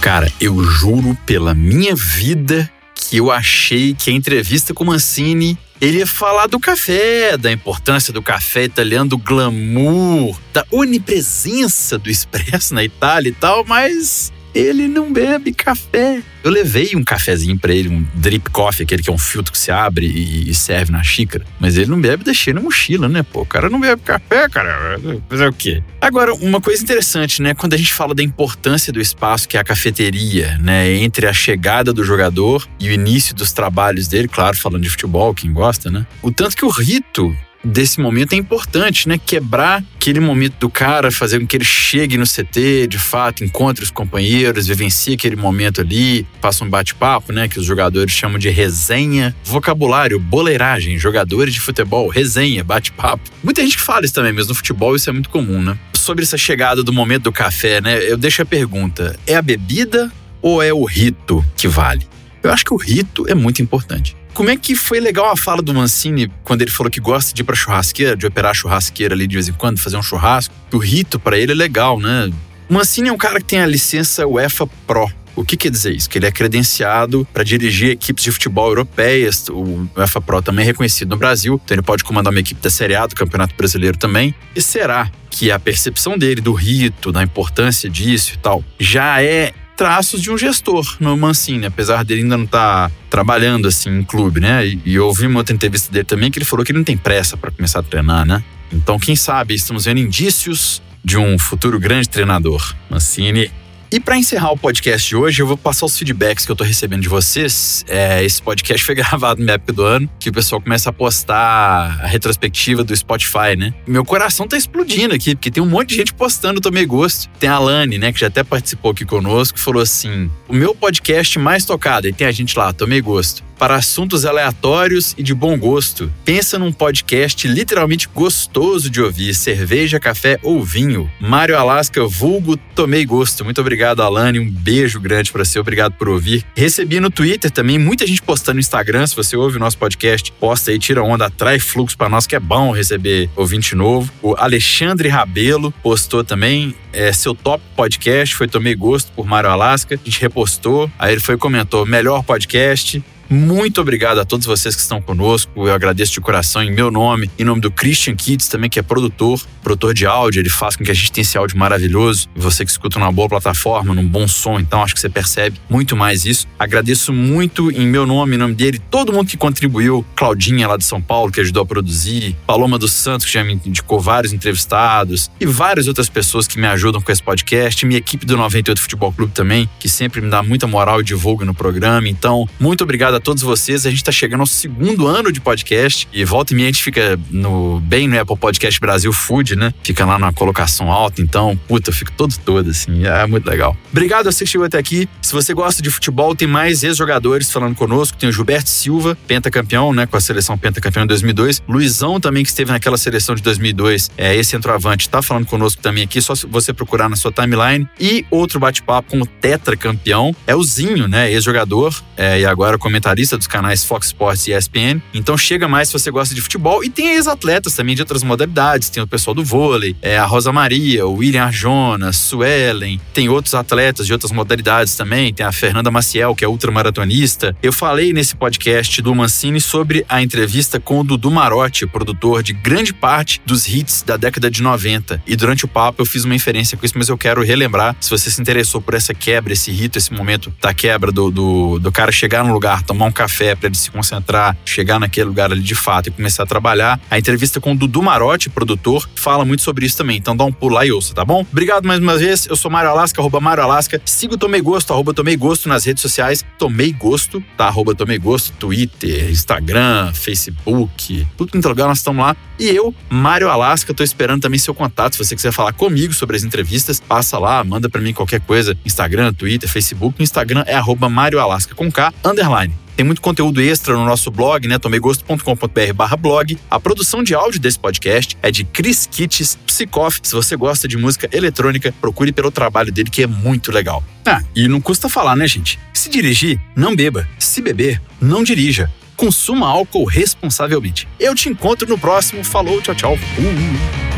Cara, eu juro pela minha vida que eu achei que a entrevista com o Mancini ele ia falar do café, da importância do café italiano, do glamour, da onipresença do expresso na Itália e tal, mas ele não bebe café. Eu levei um cafezinho pra ele, um drip coffee, aquele que é um filtro que se abre e, serve na xícara. Mas ele não bebe, deixei na mochila, né? Pô, o cara não bebe café, cara. Fazer o quê? Agora, uma coisa interessante, né? Quando a gente fala da importância do espaço que é a cafeteria, né? Entre a chegada do jogador e o início dos trabalhos dele, claro, falando de futebol, quem gosta, né? O tanto que o rito desse momento é importante, né? Quebrar aquele momento do cara, fazer com que ele chegue no CT, de fato, encontre os companheiros, vivencie aquele momento ali, faça um bate-papo, né? Que os jogadores chamam de resenha. Vocabulário, boleiragem, jogadores de futebol, resenha, bate-papo. Muita gente fala isso também, mas no futebol isso é muito comum, né? Sobre essa chegada do momento do café, né? Eu deixo a pergunta: é a bebida ou é o rito que vale? Eu acho que o rito é muito importante. Como é que foi legal a fala do Mancini quando ele falou que gosta de ir pra churrasqueira, de operar churrasqueira ali de vez em quando, fazer um churrasco? O rito pra ele é legal, né? O Mancini é um cara que tem a licença UEFA Pro. O que quer dizer isso? Que ele é credenciado para dirigir equipes de futebol europeias. O UEFA Pro também é reconhecido no Brasil, então ele pode comandar uma equipe da Série A do Campeonato Brasileiro também. E será que a percepção dele do rito, da importância disso e tal, já é traços de um gestor no Mancini, apesar dele ainda não estar tá trabalhando assim em clube, né? E, e eu ouvi uma outra entrevista dele também que ele falou que ele não tem pressa para começar a treinar, né? Então, quem sabe, estamos vendo indícios de um futuro grande treinador. Mancini e para encerrar o podcast de hoje, eu vou passar os feedbacks que eu tô recebendo de vocês. É, esse podcast foi gravado na época do ano, que o pessoal começa a postar a retrospectiva do Spotify, né? Meu coração tá explodindo aqui, porque tem um monte de gente postando Tomei Gosto. Tem a Alane, né, que já até participou aqui conosco, falou assim: o meu podcast mais tocado, e tem a gente lá, Tomei Gosto para assuntos aleatórios e de bom gosto. Pensa num podcast literalmente gostoso de ouvir: cerveja, café ou vinho. Mário Alasca, vulgo, tomei gosto. Muito obrigado, Alane. Um beijo grande para você. Obrigado por ouvir. Recebi no Twitter também, muita gente postando no Instagram. Se você ouve o nosso podcast, posta aí, tira onda, atrai fluxo para nós, que é bom receber ouvinte novo. O Alexandre Rabelo postou também é, seu top podcast, foi Tomei Gosto por Mário Alasca. A gente repostou. Aí ele foi comentou: melhor podcast. Muito obrigado a todos vocês que estão conosco. Eu agradeço de coração em meu nome, em nome do Christian Kids também, que é produtor, produtor de áudio. Ele faz com que a gente tenha esse áudio maravilhoso. Você que escuta numa boa plataforma, num bom som, então acho que você percebe muito mais isso. Agradeço muito em meu nome, em nome dele, todo mundo que contribuiu. Claudinha lá de São Paulo, que ajudou a produzir. Paloma dos Santos, que já me indicou vários entrevistados. E várias outras pessoas que me ajudam com esse podcast. Minha equipe do 98 Futebol Clube também, que sempre me dá muita moral e divulga no programa. Então, muito obrigado a todos vocês. A gente está chegando ao segundo ano de podcast e volta e meia a gente fica no bem no Apple Podcast Brasil Food, né? Fica lá na colocação alta. Então, puta, eu fico todo todo assim. É muito legal. Obrigado a você que chegou até aqui. Se você gosta de futebol, tem mais ex-jogadores falando conosco. Tem o Gilberto Silva, pentacampeão, né? Com a seleção pentacampeão em 2002. Luizão também, que esteve naquela seleção de 2002. É, esse centroavante tá falando conosco também aqui. Só você procurar na sua timeline. E outro bate-papo com o tetracampeão é o Zinho, né? Ex-jogador é, e agora comentarista comentarista dos canais Fox Sports e ESPN. Então chega mais se você gosta de futebol. E tem ex-atletas também de outras modalidades. Tem o pessoal do vôlei, é, a Rosa Maria, o William Arjona, Suelen. Tem outros atletas de outras modalidades também. Tem a Fernanda Maciel, que é ultramaratonista. Eu falei nesse podcast do Mancini sobre a entrevista com o Dudu Marotti, produtor de grande parte dos hits da década de 90. E durante o papo eu fiz uma inferência com isso, mas eu quero relembrar. Se você se interessou por essa quebra, esse rito, esse momento da quebra do, do, do cara chegar no lugar, tomar tomar um café para ele se concentrar, chegar naquele lugar ali de fato e começar a trabalhar. A entrevista com o Dudu Marotti, produtor, fala muito sobre isso também. Então dá um pulo lá e ouça, tá bom? Obrigado mais uma vez. Eu sou Mário Alasca, arroba Mário Alasca. Siga o Tomei Gosto, arroba Tomei Gosto nas redes sociais. Tomei Gosto, tá? Arroba Tomei Gosto, Twitter, Instagram, Facebook, tudo quanto é nós estamos lá. E eu, Mário Alasca, tô esperando também seu contato. Se você quiser falar comigo sobre as entrevistas, passa lá, manda para mim qualquer coisa. Instagram, Twitter, Facebook. No Instagram é arroba Mário Alasca com K, underline. Tem muito conteúdo extra no nosso blog, né? tomegosto.com.br barra blog. A produção de áudio desse podcast é de Chris Kitts, Psicoff. Se você gosta de música eletrônica, procure pelo trabalho dele, que é muito legal. Ah, e não custa falar, né, gente? Se dirigir, não beba. Se beber, não dirija. Consuma álcool responsavelmente. Eu te encontro no próximo. Falou, tchau, tchau. Uh.